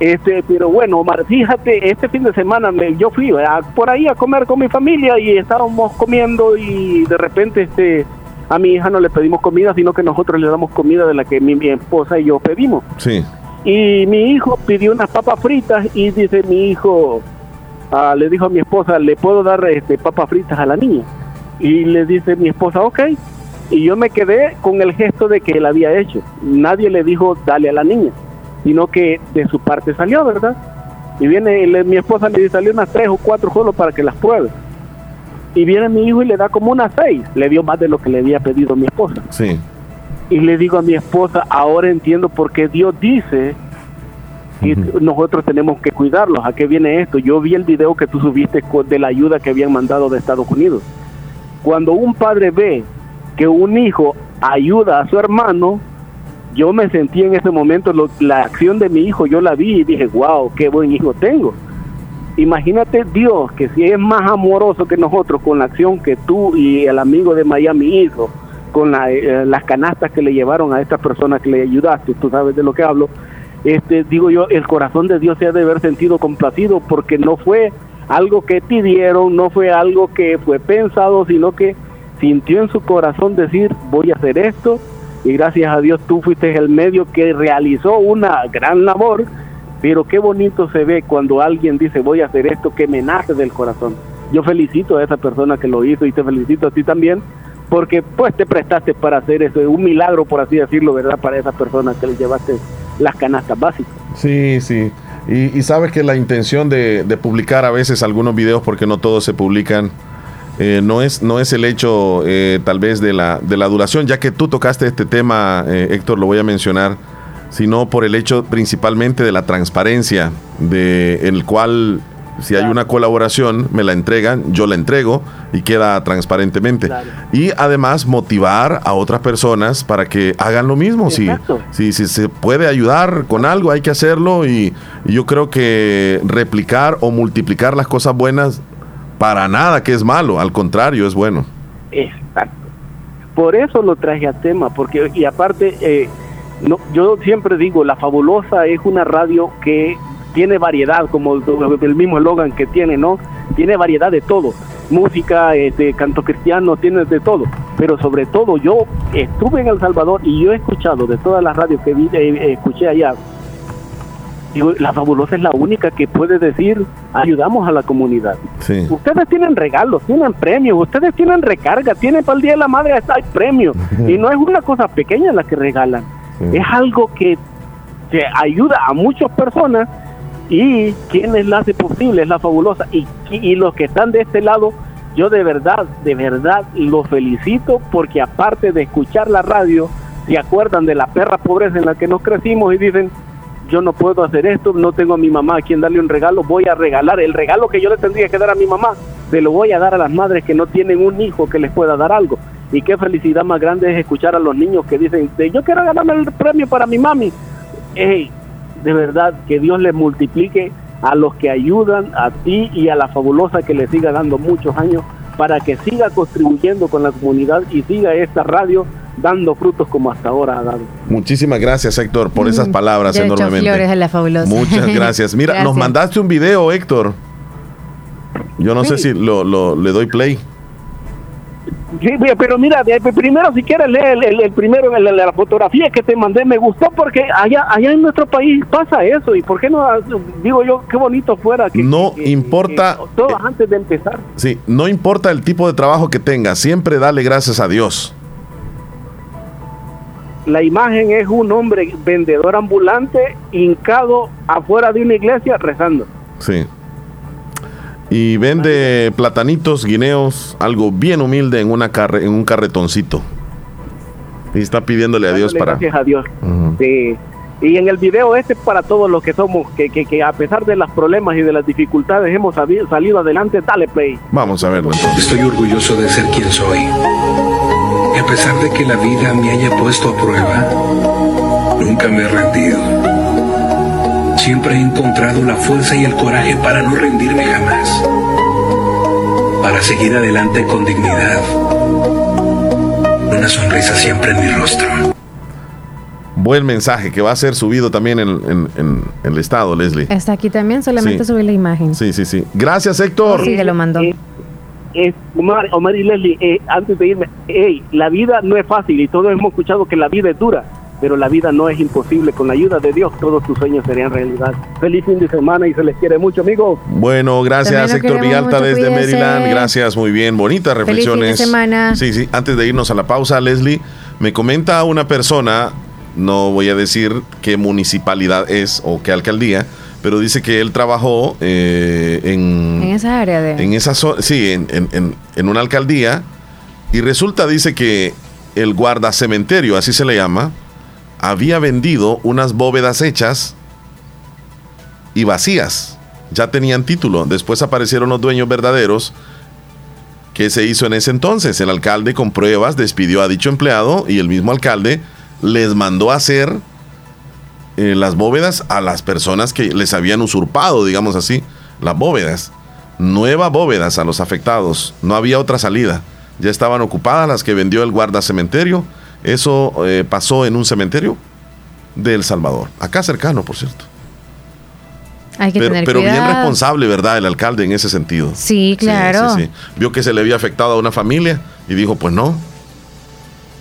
Este, pero bueno, Omar, fíjate, este fin de semana me, yo fui a- por ahí a comer con mi familia y estábamos comiendo y de repente este a mi hija no le pedimos comida, sino que nosotros le damos comida de la que mi, mi esposa y yo pedimos. Sí. Y mi hijo pidió unas papas fritas y dice mi hijo, ah, le dijo a mi esposa, ¿le puedo dar este papas fritas a la niña? Y le dice mi esposa, ok. Y yo me quedé con el gesto de que él había hecho. Nadie le dijo, dale a la niña, sino que de su parte salió, ¿verdad? Y viene le- mi esposa le dice, salió unas tres o cuatro solo para que las pruebe. Y viene mi hijo y le da como unas seis. Le dio más de lo que le había pedido mi esposa. Sí. Y le digo a mi esposa, ahora entiendo por qué Dios dice que nosotros tenemos que cuidarlos. ¿A qué viene esto? Yo vi el video que tú subiste de la ayuda que habían mandado de Estados Unidos. Cuando un padre ve que un hijo ayuda a su hermano, yo me sentí en ese momento, la acción de mi hijo, yo la vi y dije, wow, qué buen hijo tengo. Imagínate Dios que si es más amoroso que nosotros con la acción que tú y el amigo de Miami hizo, con eh, las canastas que le llevaron a esta persona que le ayudaste, tú sabes de lo que hablo, este, digo yo, el corazón de Dios se ha de haber sentido complacido porque no fue algo que pidieron, no fue algo que fue pensado, sino que sintió en su corazón decir, voy a hacer esto, y gracias a Dios tú fuiste el medio que realizó una gran labor, pero qué bonito se ve cuando alguien dice, voy a hacer esto, que me nace del corazón. Yo felicito a esa persona que lo hizo y te felicito a ti también, porque pues te prestaste para hacer eso, un milagro por así decirlo, ¿verdad? Para esa persona que le llevaste las canastas básicas. Sí, sí. Y, y sabes que la intención de, publicar a veces algunos videos, porque no todos se publican, eh, no, es, no es el hecho eh, tal vez de la, de la duración, ya que tú tocaste este tema, eh, Héctor, lo voy a mencionar, sino por el hecho principalmente de la transparencia, de, el cual si hay una colaboración, me la entregan, yo la entrego y queda transparentemente. Y además motivar a otras personas para que hagan lo mismo. Si, si, si se puede ayudar con algo, hay que hacerlo. Y, y yo creo que replicar o multiplicar las cosas buenas, para nada que es malo, al contrario, es bueno. Exacto. Por eso lo traje a tema, porque y aparte, eh, no, yo siempre digo, La Fabulosa es una radio que tiene variedad, como el, mismo eslogan que tiene, ¿no? Tiene variedad de todo. Música, este, canto cristiano, tiene de todo. Pero sobre todo yo estuve en El Salvador y yo he escuchado de todas las radios que vi, eh, escuché allá, digo, La Fabulosa es la única que puede decir, ayudamos a la comunidad. Sí. Ustedes tienen regalos, tienen premios, ustedes tienen recarga, tienen para el Día de la Madre hay premios. Y no es una cosa pequeña la que regalan, es algo que, que ayuda a muchas personas y quienes la hace posible es la fabulosa. Y, los que están de este lado, yo de verdad, de verdad los felicito porque aparte de escuchar la radio, se acuerdan de la perra pobreza en la que nos crecimos y dicen, yo no puedo hacer esto, no tengo a mi mamá a quien darle un regalo, voy a regalar el regalo que yo le tendría que dar a mi mamá, se lo voy a dar a las madres que no tienen un hijo que les pueda dar algo. Y qué felicidad más grande es escuchar a los niños que dicen, yo quiero ganarme el premio para mi mami. Ey, de verdad, que Dios les multiplique a los que ayudan, a ti y a la fabulosa que le siga dando muchos años para que siga contribuyendo con la comunidad y siga esta radio dando frutos como hasta ahora ha dado. Muchísimas gracias, Héctor, por esas palabras Yo he hecho enormemente. flores a la fabulosa. Muchas gracias. Mira, nos mandaste un video, Héctor. Yo no sé si lo, lo- le doy play. Sí, pero mira, primero si quieres leer el, el- el primero, el- la fotografía que te mandé, me gustó porque allá allá en nuestro país pasa eso. ¿Y por qué no? Digo yo, qué bonito fuera que No importa, todos antes de empezar. sí, no importa el tipo de trabajo que tengas, siempre dale gracias a Dios. La imagen es un hombre vendedor ambulante hincado afuera de una iglesia rezando. Sí. Y vende platanitos, guineos, algo bien humilde en, una carre- en un carretoncito. Y está pidiéndole a Dios para... Gracias a Dios. Ujú. Sí. Y en el video este para todos los que somos, que, que, que a pesar de los problemas y de las dificultades hemos salido adelante, dale play. Vamos a verlo entonces. Estoy orgulloso de ser quien soy. Y a pesar de que la vida me haya puesto a prueba, nunca me he rendido. Siempre he encontrado la fuerza y el coraje para no rendirme jamás. Para seguir adelante con dignidad. Una sonrisa siempre en mi rostro. Buen mensaje que va a ser subido también en, en- en- en el estado, Leslie. Está aquí también, solamente Sí. subí la imagen. Sí, sí, sí. Gracias, Héctor. Sí, que lo mandó. Eh, Omar, Omar y Leslie, eh, antes de irme, hey, la vida no es fácil y todos hemos escuchado que la vida es dura, pero la vida no es imposible. Con la ayuda de Dios, todos tus sueños serían realidad. Feliz fin de semana y se les quiere mucho, amigos. Bueno, gracias Héctor Villalta desde cuídese. Maryland. Gracias, muy bien, bonitas Feliz fin de reflexiones. semana. Sí, sí. Antes de irnos a la pausa, Leslie, me comenta una persona, no voy a decir qué municipalidad es o qué alcaldía, pero dice que él trabajó eh, en, En esa área de... en esa zona, sí, en, en- en- en una alcaldía, y resulta, dice que el guardacementerio, así se le llama, había vendido unas bóvedas hechas y vacías. Ya tenían título. Después aparecieron los dueños verdaderos. ¿Qué se hizo en ese entonces? El alcalde con pruebas despidió a dicho empleado y el mismo alcalde les mandó hacer eh, las bóvedas a las personas que les habían usurpado, digamos así, las bóvedas. Nuevas bóvedas a los afectados. No había otra salida. Ya estaban ocupadas las que vendió el guarda cementerio. Eso eh, pasó en un cementerio de El Salvador. Acá cercano, por cierto. Hay que Pero, tener pero bien responsable, ¿verdad? El alcalde en ese sentido. Sí, claro. Sí, sí. Vio que se le había afectado a una familia y dijo, pues no,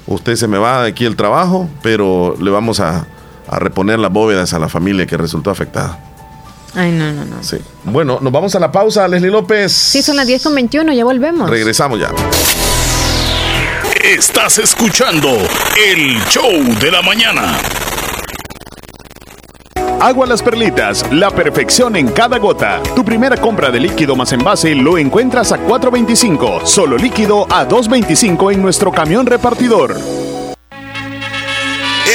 usted se me va de aquí el trabajo, pero le vamos a, a reponer las bóvedas a la familia que resultó afectada. Ay, no, no, no. Sí. Bueno, nos vamos a la pausa, Leslie López. Sí, son las 10 con 21, ya volvemos. Regresamos ya. Estás escuchando el show de la mañana. Agua Las Perlitas, la perfección en cada gota. Tu primera compra de líquido más envase lo encuentras a 4.25, solo líquido a 2.25 en nuestro camión repartidor.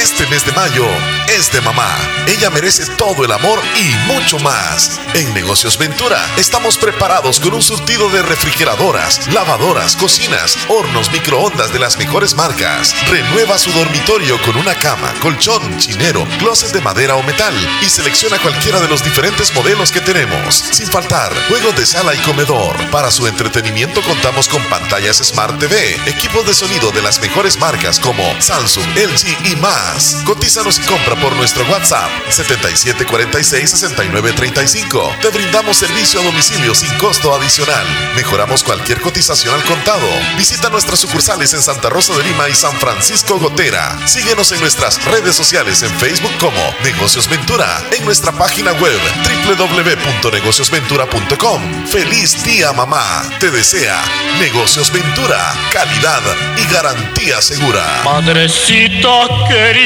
Este mes de mayo es de mamá. Ella merece todo el amor y mucho más. En Negocios Ventura estamos preparados con un surtido de refrigeradoras, lavadoras, cocinas, hornos, microondas de las mejores marcas. Renueva su dormitorio con una cama, colchón, chinero, closet de madera o metal y selecciona cualquiera de los diferentes modelos que tenemos. Sin faltar, juegos de sala y comedor. Para su entretenimiento contamos con pantallas Smart TV, equipos de sonido de las mejores marcas como Samsung, LG y más. Cotízanos y compra por nuestro WhatsApp 7746-6935. Te brindamos servicio a domicilio sin costo adicional. Mejoramos cualquier cotización al contado. Visita nuestras sucursales en Santa Rosa de Lima y San Francisco Gotera. Síguenos en nuestras redes sociales en Facebook como Negocios Ventura, en nuestra página web www.negociosventura.com. ¡Feliz día, mamá! Te desea Negocios Ventura, calidad y garantía segura. Madrecita querida.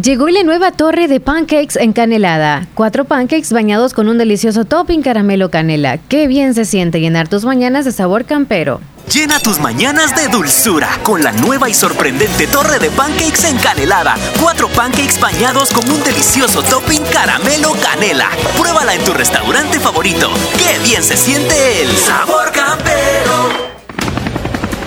Llegó la nueva torre de pancakes encanelada. Cuatro pancakes bañados con un delicioso topping caramelo canela. Qué bien se siente llenar tus mañanas de sabor campero. Llena tus mañanas de dulzura con la nueva y sorprendente torre de pancakes encanelada. Cuatro pancakes bañados con un delicioso topping caramelo canela. Pruébala en tu restaurante favorito. ¡Qué bien se siente el sabor campero!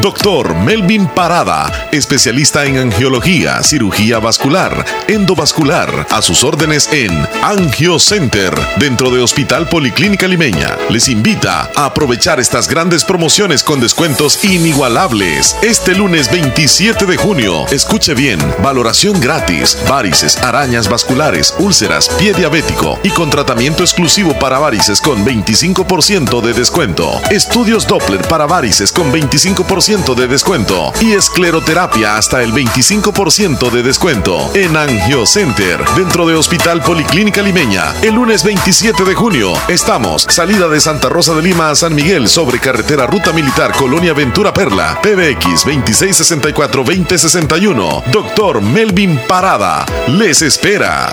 Doctor Melvin Parada, especialista en angiología, cirugía vascular, endovascular, a sus órdenes en Angio Center, dentro de Hospital Policlínica Limeña. Les invita a aprovechar estas grandes promociones con descuentos inigualables. Este lunes 27 de junio, escuche bien, valoración gratis, varices, arañas vasculares, úlceras, pie diabético y con tratamiento exclusivo para varices con 25% de descuento. Estudios Doppler para varices con 25% de descuento y escleroterapia hasta el 25% de descuento en Angio Center dentro de Hospital Policlínica Limeña. El lunes 27 de junio estamos salida de Santa Rosa de Lima a San Miguel sobre carretera Ruta Militar Colonia Ventura Perla PBX 2664-2061. Doctor Melvin Parada les espera.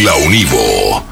la Univo.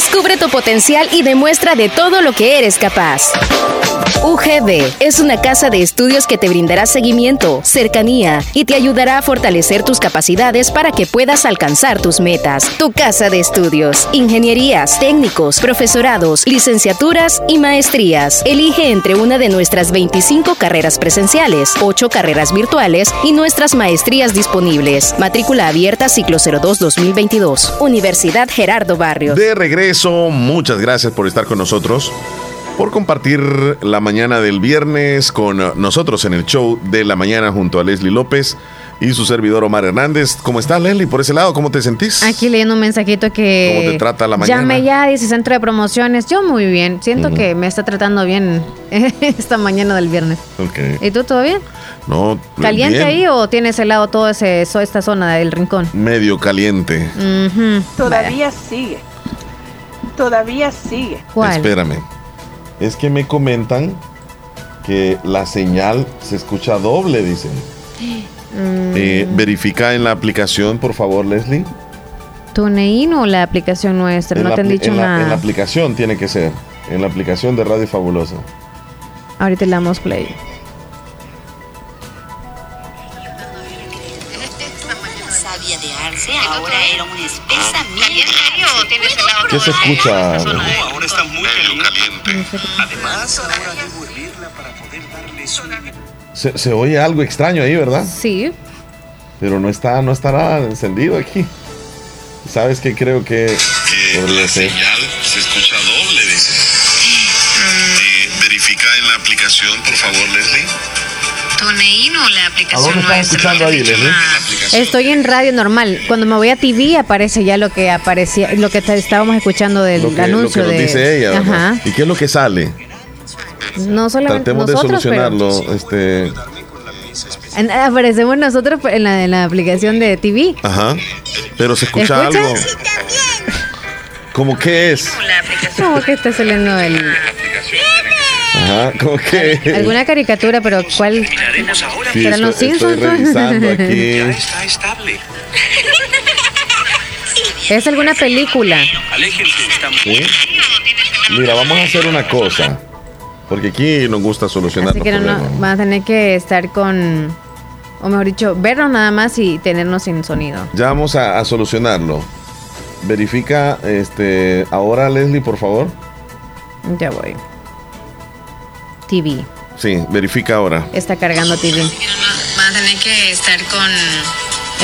Descubre tu potencial y demuestra de todo lo que eres capaz. UGB es una casa de estudios que te brindará seguimiento, cercanía y te ayudará a fortalecer tus capacidades para que puedas alcanzar tus metas. Tu casa de estudios, ingenierías, técnicos, profesorados, licenciaturas y maestrías. Elige entre una de nuestras 25 carreras presenciales, 8 carreras virtuales y nuestras maestrías disponibles. Matrícula abierta ciclo 02-2022. Universidad Gerardo Barrio. De regreso, muchas gracias por estar con nosotros, por compartir la mañana del viernes con nosotros en el show de la mañana junto a Leslie López y su servidor Omar Hernández. ¿Cómo estás, Leslie? Por ese lado, ¿cómo te sentís? Aquí leyendo un mensajito que... ¿Cómo te trata la mañana? Llame ya, dice Centro de Promociones. Yo muy bien. Siento que me está tratando bien esta mañana del viernes. Ok. ¿Y tú todo bien? No, ¿Caliente bien. ahí o tienes helado todo ese, so- esta zona del rincón? Medio caliente. Ujú. Todavía sigue. Todavía sigue. Espérame. Es que me comentan que la señal se escucha doble, dicen. Mm, Eh, verifica en la aplicación, por favor, Leslie. ¿TuneIn o la aplicación nuestra? En no te han dicho en la- nada. en la aplicación tiene que ser. En la aplicación de Radio Fabulosa. Ahorita le damos play. Ahora era una espesa miel. ¿Qué se escucha? ahora está muy caliente. Además, ahora debo hervirla para poder darle su... Se, se oye algo extraño ahí, ¿verdad? Sí. Pero no está, no estará encendido aquí. ¿Sabes qué creo que podría ser? se escucha doble, dice. verifica en la aplicación, por favor, Leslie. TuneIn o la ¿A aplicación dónde estás nuestra? escuchando ahí, Leslie? Estoy en radio normal. Cuando me voy a TV aparece ya lo que aparecía, lo que te- estábamos escuchando del Lo que, lo anuncio que nos de. dice ella. Ajá. ¿Y qué es lo que sale? No solamente Tratemos de nosotros, pero solucionarlo. Este, en- aparecemos nosotros en la, en la aplicación de TV. ajá. Pero se escucha ¿Escuchas? algo. ¿Cómo que es? ¿Cómo que está saliendo el, Ajá, ¿cómo que alguna caricatura, pero cuál? Sí, ¿Serán los estoy, estoy Simpsons? pues? revisando aquí. Está estable. ¿Es alguna película? ¿Sí? Mira, vamos a hacer una cosa. Porque aquí nos gusta solucionar Así los que no, no, problemas. van a tener que estar con, o mejor dicho, vernos nada más y tenernos sin sonido. Ya vamos a, a solucionarlo. Verifica este ahora Leslie, por favor. Ya voy. TV. Sí, verifica ahora. Está cargando TV. Van a tener que estar con.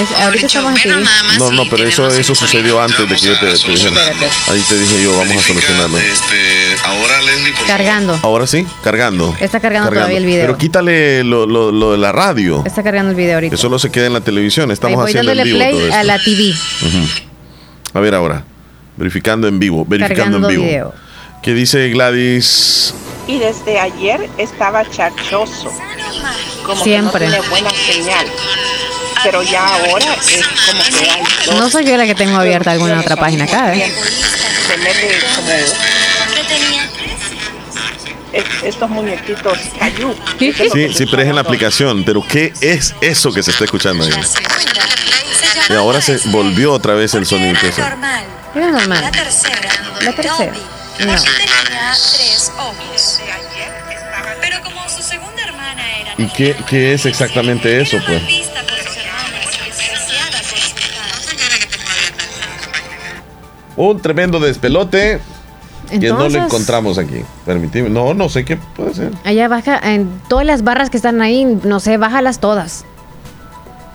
Es- ahorita estamos en TV. No, no, pero eso eso sucedió antes de que yo te, te dijera. Ahí te dije yo, vamos a solucionarlo. Este, ahora Leslie, por Cargando. Ahora sí, cargando. Está cargando todavía el video. Pero quítale lo, lo- lo de la radio. Está cargando el video ahorita. Que solo se queda en la televisión. Ahí Estamos voy haciendo en dándole vivo todo play esto. a la TV. Ujú. A ver ahora. Verificando en vivo. Verificando Cargando en vivo. video. ¿Qué dice Gladys? Y desde ayer estaba charchoso. Como Siempre. que no tiene buena señal. Pero ya ahora es como que hay dos. No soy yo la que tengo abierta alguna otra página acá, ¿eh? Se mete como es- estos muñequitos cayú. Sí, sí, pero es en la aplicación. Pero ¿qué es eso que se está escuchando ahí? Y ahora se volvió otra vez el sonido. Era normal. La tercera. La tercera. No. Tenía tres ojos. Pero como su segunda hermana era ¿Y qué, qué es exactamente eso, pues? Un tremendo despelote que no lo encontramos aquí. Permitime. No, no sé qué puede ser. Allá baja, en todas las barras que están ahí, no sé, bájalas todas.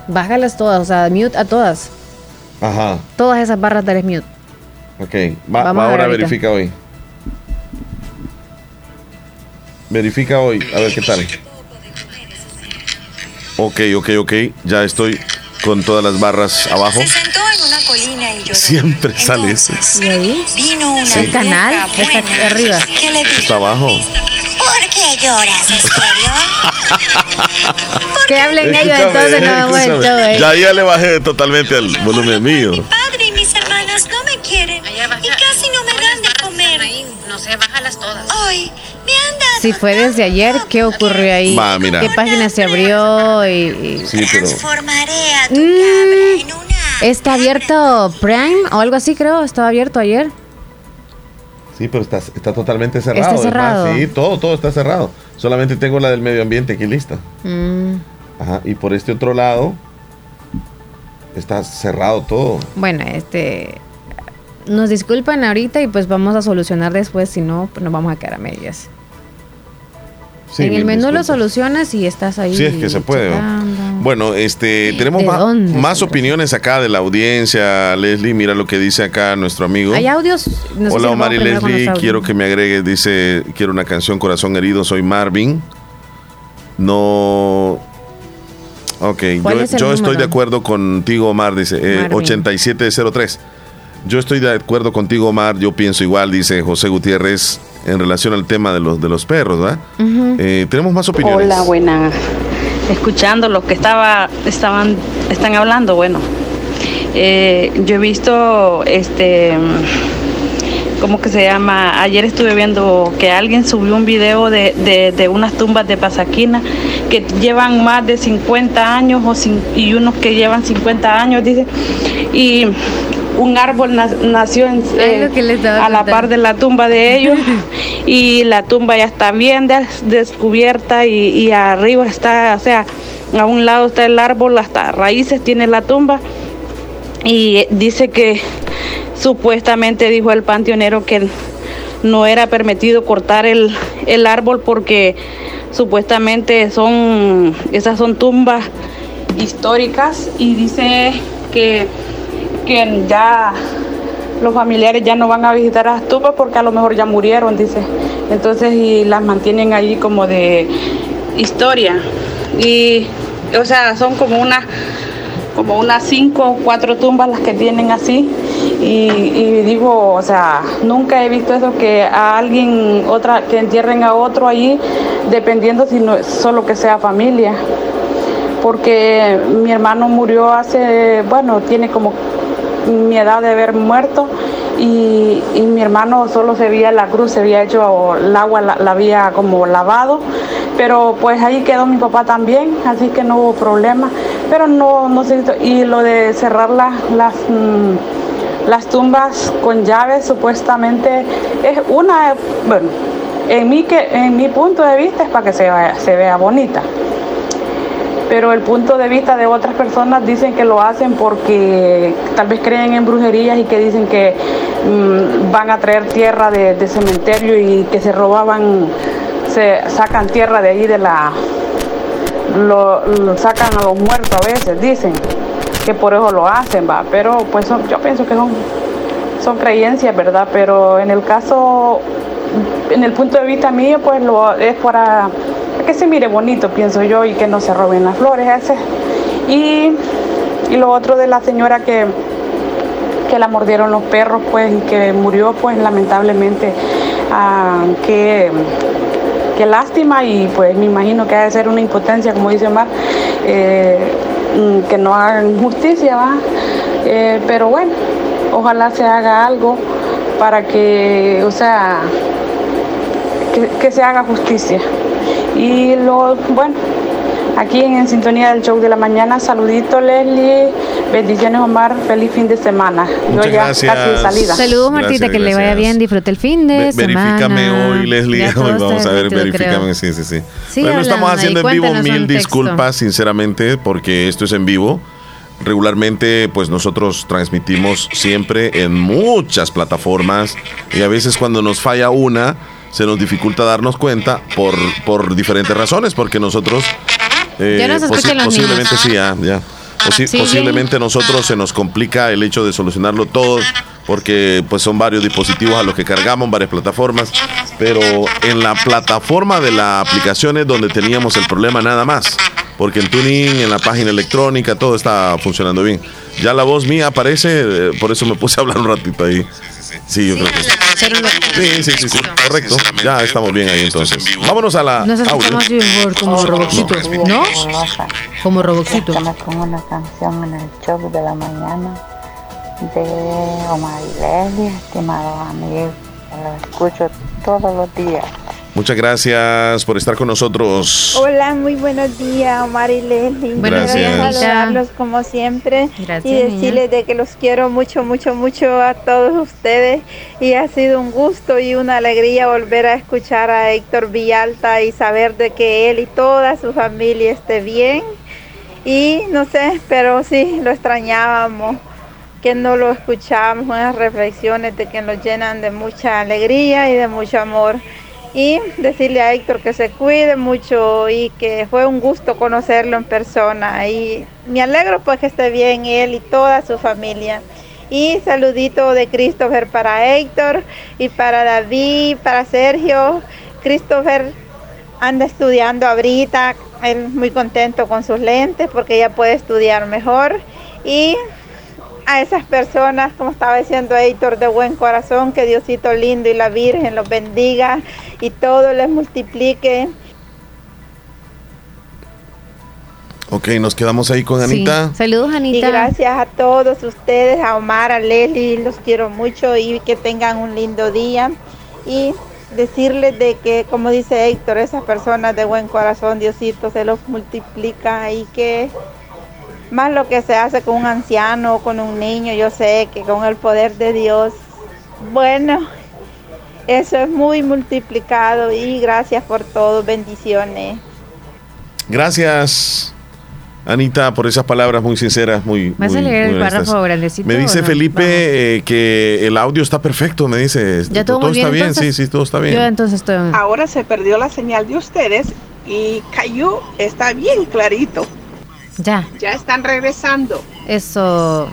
Bájalas todas, o sea, mute a todas. Ajá, Todas esas barras dale mute. ok. Va, Vamos a ahora ahorita. verifica hoy. Verifica hoy, a ver qué tal. Ok, ok, ok. Ya estoy con todas las barras abajo. Se sentó en una colina y lloró. Siempre sale eso. ¿Y ahí? Vino una Sí. ¿El canal? Está arriba. que le dijo, Está abajo. ¿por qué lloras, en serio? Que hablen ellos entonces, no hecho, eh. Ya, ya le bajé totalmente al volumen mío. Padre y mis hermanas no me quieren y casi no me dan de comer. No sé, bájalas todas. Hoy Si fue desde ayer, ¿qué ocurrió ahí? Va, mira. ¿Qué página se abrió? Y, y- Sí, pero. transformaré a tu Mm, ¿Está abierto Prime o algo así, creo? ¿Estaba abierto ayer? Sí, pero está, está totalmente. Está cerrado. sí, todo, todo está cerrado. Solamente tengo la del medio ambiente aquí lista. Mm, Ajá. Y por este otro lado está cerrado todo. bueno, este... Nos disculpan ahorita y pues vamos a solucionar después, si no, pues nos vamos a quedar a medias. Sí, en el menú lo solucionas y estás ahí. Sí, es que se puede. Bueno, este, tenemos ¿De ma- dónde más opiniones acá de la audiencia. Leslie, mira lo que dice acá nuestro amigo. ¿Hay audios? No Hola Omar y Leslie, quiero que me agregues, dice, quiero una canción Corazón Herido, soy Marvin. No... Ok, ¿Cuál yo, es yo estoy de acuerdo contigo Omar, dice, eh, Marvin. 8703. Yo estoy de acuerdo contigo Omar, yo pienso igual, dice José Gutiérrez, en relación al tema de los, de los perros, ¿verdad? Eh, tenemos más opiniones. Hola, buena. Escuchando lo que estaba, estaban, están hablando, bueno, eh, yo he visto, este, ¿cómo que se llama? Ayer estuve viendo que alguien subió un video de, de, de unas tumbas de Pasaquina que llevan más de 50 años o cin- y unos que llevan 50 años, dice, y un árbol na- nació en- eh, a la par de la tumba de ellos. Y la tumba ya está bien des- descubierta y, y arriba está, o sea, a un lado está el árbol, hasta raíces tiene la tumba. Y dice que supuestamente dijo el panteonero que no era permitido cortar el, el árbol porque supuestamente son, esas son tumbas históricas. Y dice que, que ya los familiares ya no van a visitar las tumbas porque a lo mejor ya murieron, dice. Entonces, y las mantienen ahí como de historia. Y, o sea, son como unas como unas cinco o cuatro tumbas las que tienen así. Y, y digo, o sea, nunca he visto eso que a alguien, otra, que entierren a otro allí, dependiendo si no solo que sea familia. Porque mi hermano murió hace, bueno, tiene como mi edad de haber muerto y, y mi hermano solo se veía la cruz, se había hecho, el agua la, la había como lavado, pero pues ahí quedó mi papá también, así que no hubo problema, pero no, no se hizo. y lo de cerrar la- las, mm, las tumbas con llaves supuestamente es una, bueno, en mi, que, en mi punto de vista es para que se, vea- se vea bonita pero el punto de vista de otras personas dicen que lo hacen porque tal vez creen en brujerías y que dicen que mm, van a traer tierra de, de cementerio y que se robaban, se sacan tierra de ahí de la, lo, sacan a los muertos a veces, dicen que por eso lo hacen, va, pero pues son- yo pienso que son, son creencias, ¿verdad? Pero en el caso, en el punto de vista mío, pues lo es para que se mire bonito, pienso yo, y que no se roben las flores ese. Y, y lo otro de la señora que, que la mordieron los perros, pues, y que murió, pues, lamentablemente, ah, que, lástima, y pues me imagino que ha de ser una impotencia, como dice Omar, eh, mm, que no hagan justicia, ¿va? Eh, pero bueno, ojalá se haga algo para que, o sea, que se haga justicia. Y lo, bueno, aquí en, En sintonía del show de la mañana, saludito Leslie, bendiciones Omar, feliz fin de semana. Yo Muchas ya gracias. casi salida. Saludos Martita, Gracias, que le vaya gracias. bien, disfrute el fin de Ve- semana. Verifícame hoy, Leslie. Hoy vamos a ver, verifícame. Sí, sí, sí. Sí, bueno, estamos haciendo en vivo. Mil disculpas, sinceramente, porque esto es en vivo. Regularmente, pues nosotros transmitimos siempre en muchas plataformas y a veces cuando nos falla una, se nos dificulta darnos cuenta por, por diferentes razones, porque nosotros eh, Ya nos escuchan los posiblemente niños. sí, ya, ya. Posi- Sí, posiblemente nosotros se nos complica el hecho de solucionarlo todo porque pues son varios dispositivos a los que cargamos, varias plataformas, pero en la plataforma de la aplicación es donde teníamos el problema nada más, porque en Tuning, en la página electrónica, todo está funcionando bien. Ya la voz mía aparece, eh, por eso me puse a hablar un ratito ahí. Sí, yo creo que sí. Sí, sí, sí, sí, correcto. Ya estamos bien ahí entonces. Vámonos a la Nos audio. escuchamos bien, como Roboxito, ¿no? Como Roboxito. me pongo una canción en el show de la mañana de Omar y Leslie, estimados amigos. Lo escucho todos los días. Muchas gracias por estar con nosotros. Hola, muy buenos días, Omar y Leslie. Buenos días. saludarlos como siempre Gracias, y decirles de que los quiero mucho, mucho, mucho a todos ustedes y ha sido un gusto y una alegría volver a escuchar a Héctor Villalta y saber de que él y toda su familia esté bien y no sé, pero sí, lo extrañábamos que no lo escuchábamos, unas reflexiones de que nos llenan de mucha alegría y de mucho amor. Y decirle a Héctor que se cuide mucho y que fue un gusto conocerlo en persona. Y me alegro pues que esté bien él y toda su familia. Y saludito de Christopher para Héctor y para David, para Sergio. Christopher anda estudiando ahorita, él muy contento con sus lentes porque ya puede estudiar mejor. Y a esas personas, como estaba diciendo Héctor, de buen corazón, que Diosito lindo y la Virgen los bendiga y todo les multiplique. Ok, nos quedamos ahí con Anita. Saludos, Anita. Y gracias a todos ustedes, a Omar, a Leslie, los quiero mucho y que tengan un lindo día. Y decirles de que, como dice Héctor, esas personas de buen corazón, Diosito se los multiplica y que más lo que se hace con un anciano o con un niño, yo sé que con el poder de Dios, bueno, eso es muy multiplicado y gracias por todo, bendiciones. Gracias, Anita, por esas palabras muy sinceras, muy. ¿Vas a muy- leer muy el honestas. párrafo grandecito Me dice no? Felipe eh, que el audio está perfecto, me dice. ¿Ya todo, muy está bien, bien, entonces? sí, sí, todo está bien. Yo entonces estoy... Ahora se perdió la señal de ustedes y cayó, está bien clarito. Ya, Ya están regresando. eso.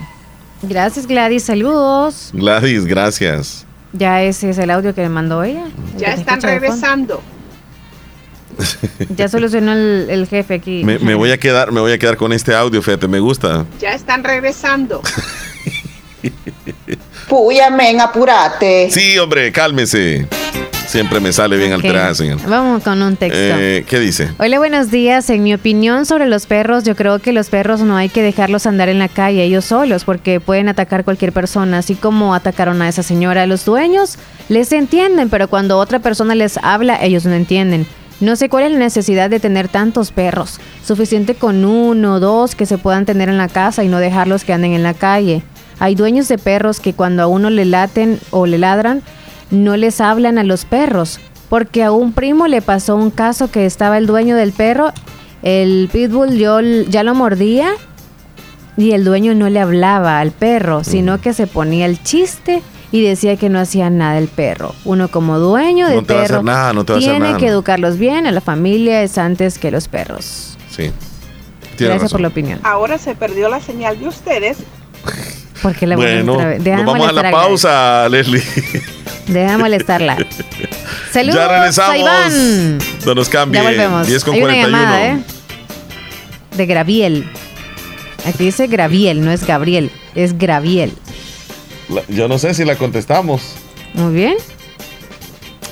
Gracias, Gladys. Saludos. Gladys, gracias. Ya ese es el audio que me mandó ella. el Ya están regresando. Ya solucionó el, el jefe aquí. Me, me voy a quedar, me voy a quedar con este audio, fíjate, me gusta. Ya están regresando. Puya, men, apurate. Sí, hombre, cálmese. Siempre me sale bien Ok. alterada, señor. Vamos con un texto. Eh, ¿Qué dice? Hola, buenos días. En mi opinión sobre los perros, yo creo que los perros no hay que dejarlos andar en la calle ellos solos porque pueden atacar cualquier persona, así como atacaron a esa señora. Los dueños les entienden, pero cuando otra persona les habla, ellos no entienden. No sé cuál es la necesidad de tener tantos perros. Suficiente con uno o dos que se puedan tener en la casa y no dejarlos que anden en la calle. Hay dueños de perros que cuando a uno le laten o le ladran, no les hablan a los perros. Porque a un primo le pasó un caso que estaba el dueño del perro, el pitbull yo, ya lo mordía y el dueño no le hablaba al perro, sino que se ponía el chiste y decía que no hacía nada el perro. Uno como dueño del No hacer perro nada, no hacer tiene nada. que educarlos bien, a la familia es antes que los perros. Sí. Tiene Gracias por la opinión. Ahora se perdió la señal de ustedes. Porque la Bueno, otra vez. Deja nos vamos a la a pausa, Leslie. Deja de molestarla. Saludos ya a regresamos. Iván. No nos cambie. Ya volvemos. 10 con Hay una 41. llamada, ¿eh? De Graviel. Aquí dice Graviel, no es Gabriel, es Graviel. La- yo no sé si la contestamos. Muy bien.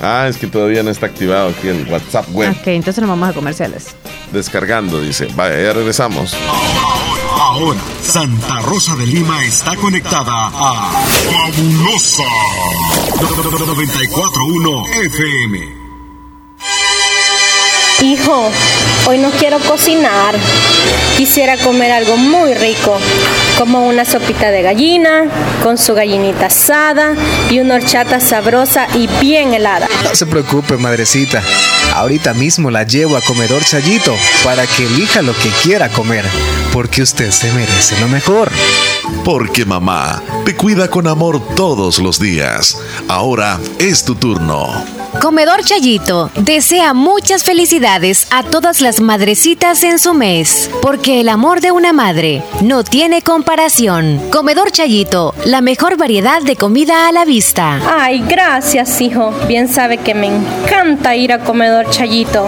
Ah, es que todavía no está activado aquí el WhatsApp web. Ok, entonces nos vamos a comerciales. Descargando, dice. Vaya, ya regresamos. Ahora, Santa Rosa de Lima está conectada a Fabulosa 941 FM. Hijo, hoy no quiero cocinar. Quisiera comer algo muy rico, como una sopita de gallina, con su gallinita asada y una horchata sabrosa y bien helada. No se preocupe, madrecita. Ahorita mismo la llevo a comedor Chayito para que elija lo que quiera comer, porque usted se merece lo mejor. Porque mamá te cuida con amor todos los días. Ahora es tu turno. Comedor Chayito desea muchas felicidades a todas las madrecitas en su mes, porque el amor de una madre no tiene comparación. Comedor Chayito, la mejor variedad de comida a la vista. Ay, gracias, hijo. Bien sabe que me encanta ir a comedor Chayito.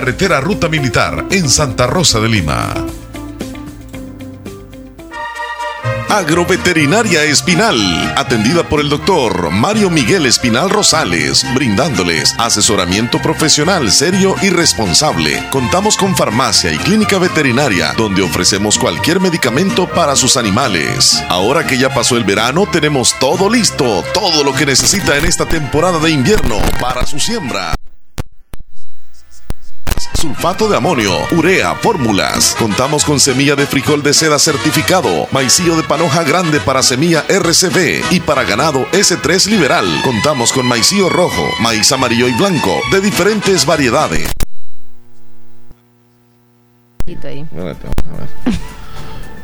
carretera Ruta Militar en Santa Rosa de Lima. Agroveterinaria Espinal, atendida por el doctor Mario Miguel Espinal Rosales, brindándoles asesoramiento profesional serio y responsable. Contamos con farmacia y clínica veterinaria, donde ofrecemos cualquier medicamento para sus animales. Ahora que ya pasó el verano, tenemos todo listo, todo lo que necesita en esta temporada de invierno para su siembra sulfato de amonio, urea, fórmulas. Contamos con semilla de frijol de seda certificado, maicillo de panoja grande para semilla RCB y para ganado S3 liberal. Contamos con maicillo rojo, maíz amarillo y blanco de diferentes variedades.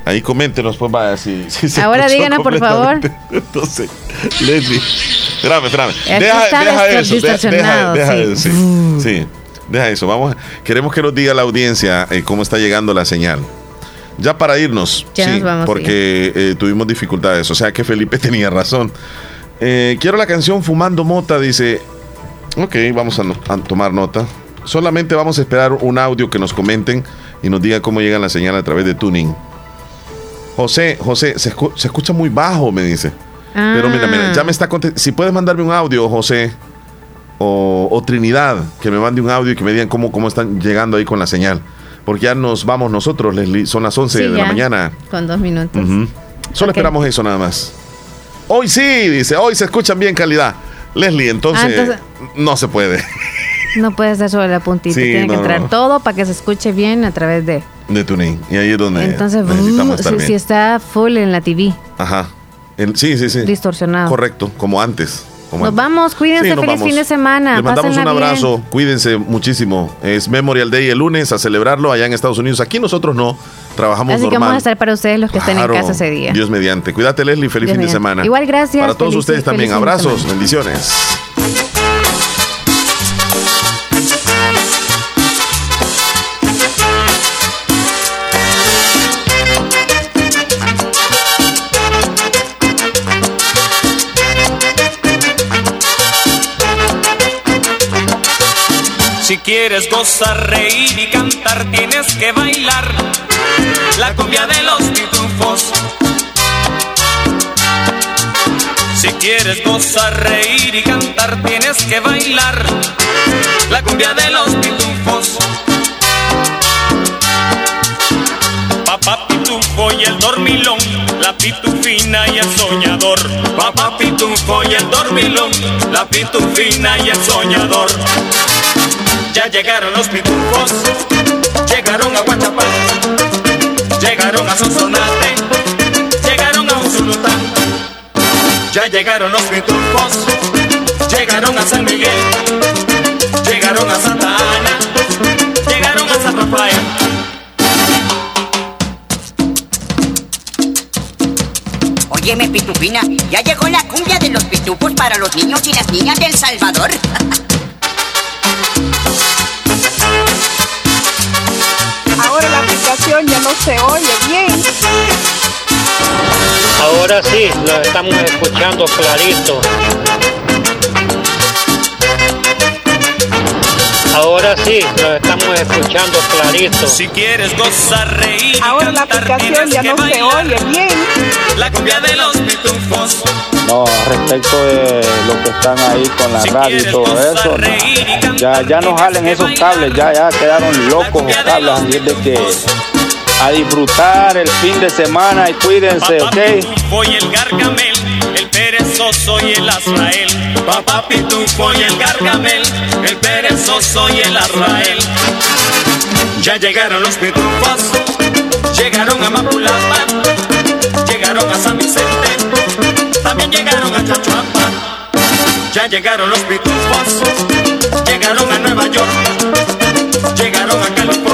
Ahí. Coméntenos, pues vaya, si, si se Ahora díganos, por favor. Entonces, Leslie, espérame, espérame. Deja, eso, de- deja, distorsionado, deja sí. eso, sí, sí, deja eso. Vamos, a- queremos que nos diga la audiencia eh, cómo está llegando la señal. Ya para irnos, Ya sí, nos vamos, porque eh, tuvimos dificultades. O sea que Felipe tenía razón. Eh, quiero la canción Fumando Mota, dice. Ok, vamos a, no- a tomar nota. Solamente vamos a esperar un audio que nos comenten y nos diga cómo llega la señal a través de tuning. José, José, se, escu- se escucha muy bajo, me dice. Pero mira, mira, ya me está contestando. Si puedes mandarme un audio, José. O, o Trinidad, que me mande un audio y que me digan cómo, cómo están llegando ahí con la señal. Porque ya nos vamos nosotros, Leslie. Son las 11 Sí, de la mañana. Con dos minutos. Solo esperamos eso nada más. Hoy sí, dice, hoy se escuchan bien calidad. Leslie, entonces, Ah, entonces- no se puede. No puede ser sobre la puntita. Sí, Tiene no, que entrar no. todo para que se escuche bien a través de. De tuning. Y ahí es donde Entonces, necesitamos mm, estar si, bien. si está full en la TV, Ajá. Sí, sí, sí. distorsionado. Correcto, como antes. Nos vamos, cuídense, Sí, feliz vamos. fin de semana. Les mandamos un bien. abrazo, cuídense muchísimo. Es Memorial Day el lunes a celebrarlo allá en Estados Unidos. Aquí nosotros no, trabajamos Así que normal. vamos a estar para ustedes los que estén en Claro. casa ese día. Dios mediante. Cuídate, Leslie. Feliz Dios fin de semana. Igual, gracias. Para todos Feliz- ustedes también. Abrazos, bendiciones. Si quieres gozar, reír y cantar, tienes que bailar la cumbia de los pitufos. Si quieres gozar, reír y cantar, tienes que bailar la cumbia de los pitufos. Papá pitufo y el dormilón, la pitufina y el soñador. Papá pitufo y el dormilón, la pitufina y el soñador. Ya llegaron los pitufos, llegaron a Guachapá, llegaron a Sonsonate, llegaron a Usulután. Ya llegaron los pitufos, llegaron a San Miguel, llegaron a Santa Ana, llegaron a San Rafael. Óyeme, Pitufina, ya llegó la cumbia de los pitufos para los niños y las niñas del Salvador. Ahora la aplicación ya no se oye bien. Ahora sí, lo estamos escuchando clarito. Ahora sí, lo estamos escuchando clarito. Si quieres gozar, reír, Ahora la cantar, aplicación ya no se oye bien. La cumbia de los pitufos. No, respecto de lo que están ahí con la radio y todo eso, no. ya, ya no jalen esos cables, ya, ya quedaron locos los cables, así de que a disfrutar el fin de semana y cuídense, ¿ok? Pitufo y el gargamel, el perezoso y el azrael. Papá pitufo y el gargamel, el perezoso y el azrael. Ya llegaron los pitufos, llegaron a Mapulapa, llegaron a San Vicente, llegaron a Chachuapa. Ya llegaron los pitufos, llegaron a Nueva York, llegaron a California,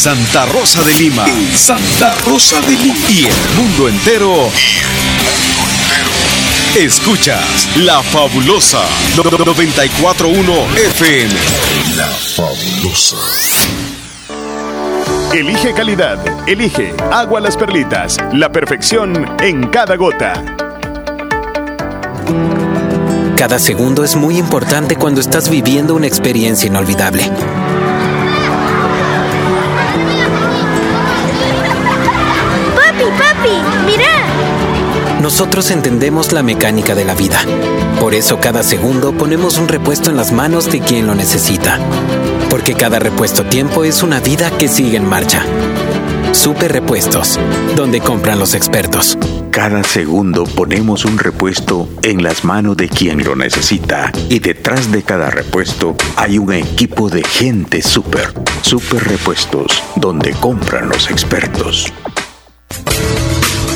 Santa Rosa de Lima. Santa Rosa de Lima. Y el mundo entero. Escuchas La Fabulosa 941 FM. La Fabulosa. Elige calidad, elige Agua Las Perlitas, la perfección en cada gota. Cada segundo es muy importante cuando estás viviendo una experiencia inolvidable. Nosotros entendemos la mecánica de la vida. Por eso cada segundo ponemos un repuesto en las manos de quien lo necesita. Porque cada repuesto tiempo es una vida que sigue en marcha. Super Repuestos, donde compran los expertos. Cada segundo ponemos un repuesto en las manos de quien lo necesita y detrás de cada repuesto hay un equipo de gente super, super repuestos, donde compran los expertos.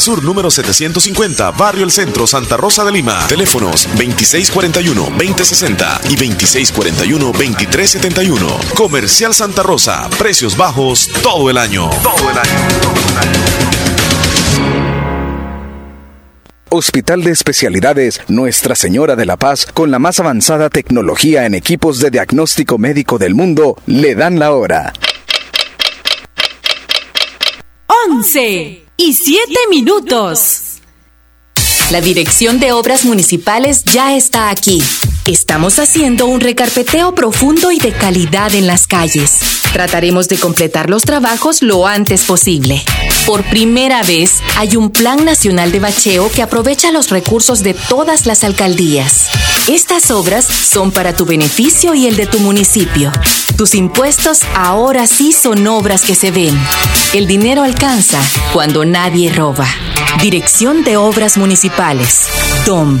Sur número 750, Barrio El Centro, Santa Rosa de Lima. Teléfonos 2641-2060 y 2641-2371. Comercial Santa Rosa, precios bajos todo el año. Todo el año. Hospital de Especialidades Nuestra Señora de la Paz, con la más avanzada tecnología en equipos de diagnóstico médico del mundo, le dan la hora. 11 y 7 minutos. La Dirección de Obras Municipales ya está aquí. Estamos haciendo un recarpeteo profundo y de calidad en las calles. Trataremos de completar los trabajos lo antes posible. Por primera vez, hay un Plan Nacional de Bacheo que aprovecha los recursos de todas las alcaldías. Estas obras son para tu beneficio y el de tu municipio. Tus impuestos ahora sí son obras que se ven. El dinero alcanza cuando nadie roba. Dirección de Obras Municipales. DOM.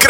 Cre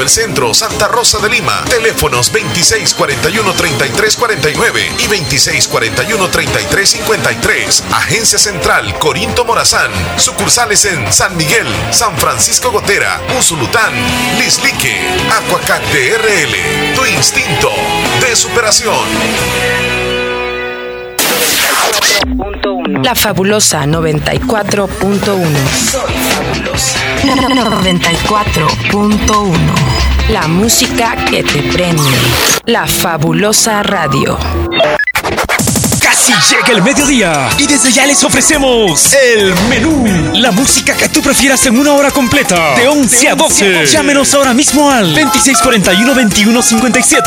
El Centro, Santa Rosa de Lima. Teléfonos 2641-3349 y 2641-3353. Agencia Central Corinto Morazán. Sucursales en San Miguel, San Francisco Gotera, Usulután, Lislique, Aquacat DRL. Tu instinto de superación. La fabulosa 94.1. 94.1. La música que te prende. La fabulosa radio. Casi llega el mediodía y desde ya les ofrecemos el menú. La música que tú prefieras en una hora completa, de 11 a 12. Llámenos ahora mismo al 2641 2157.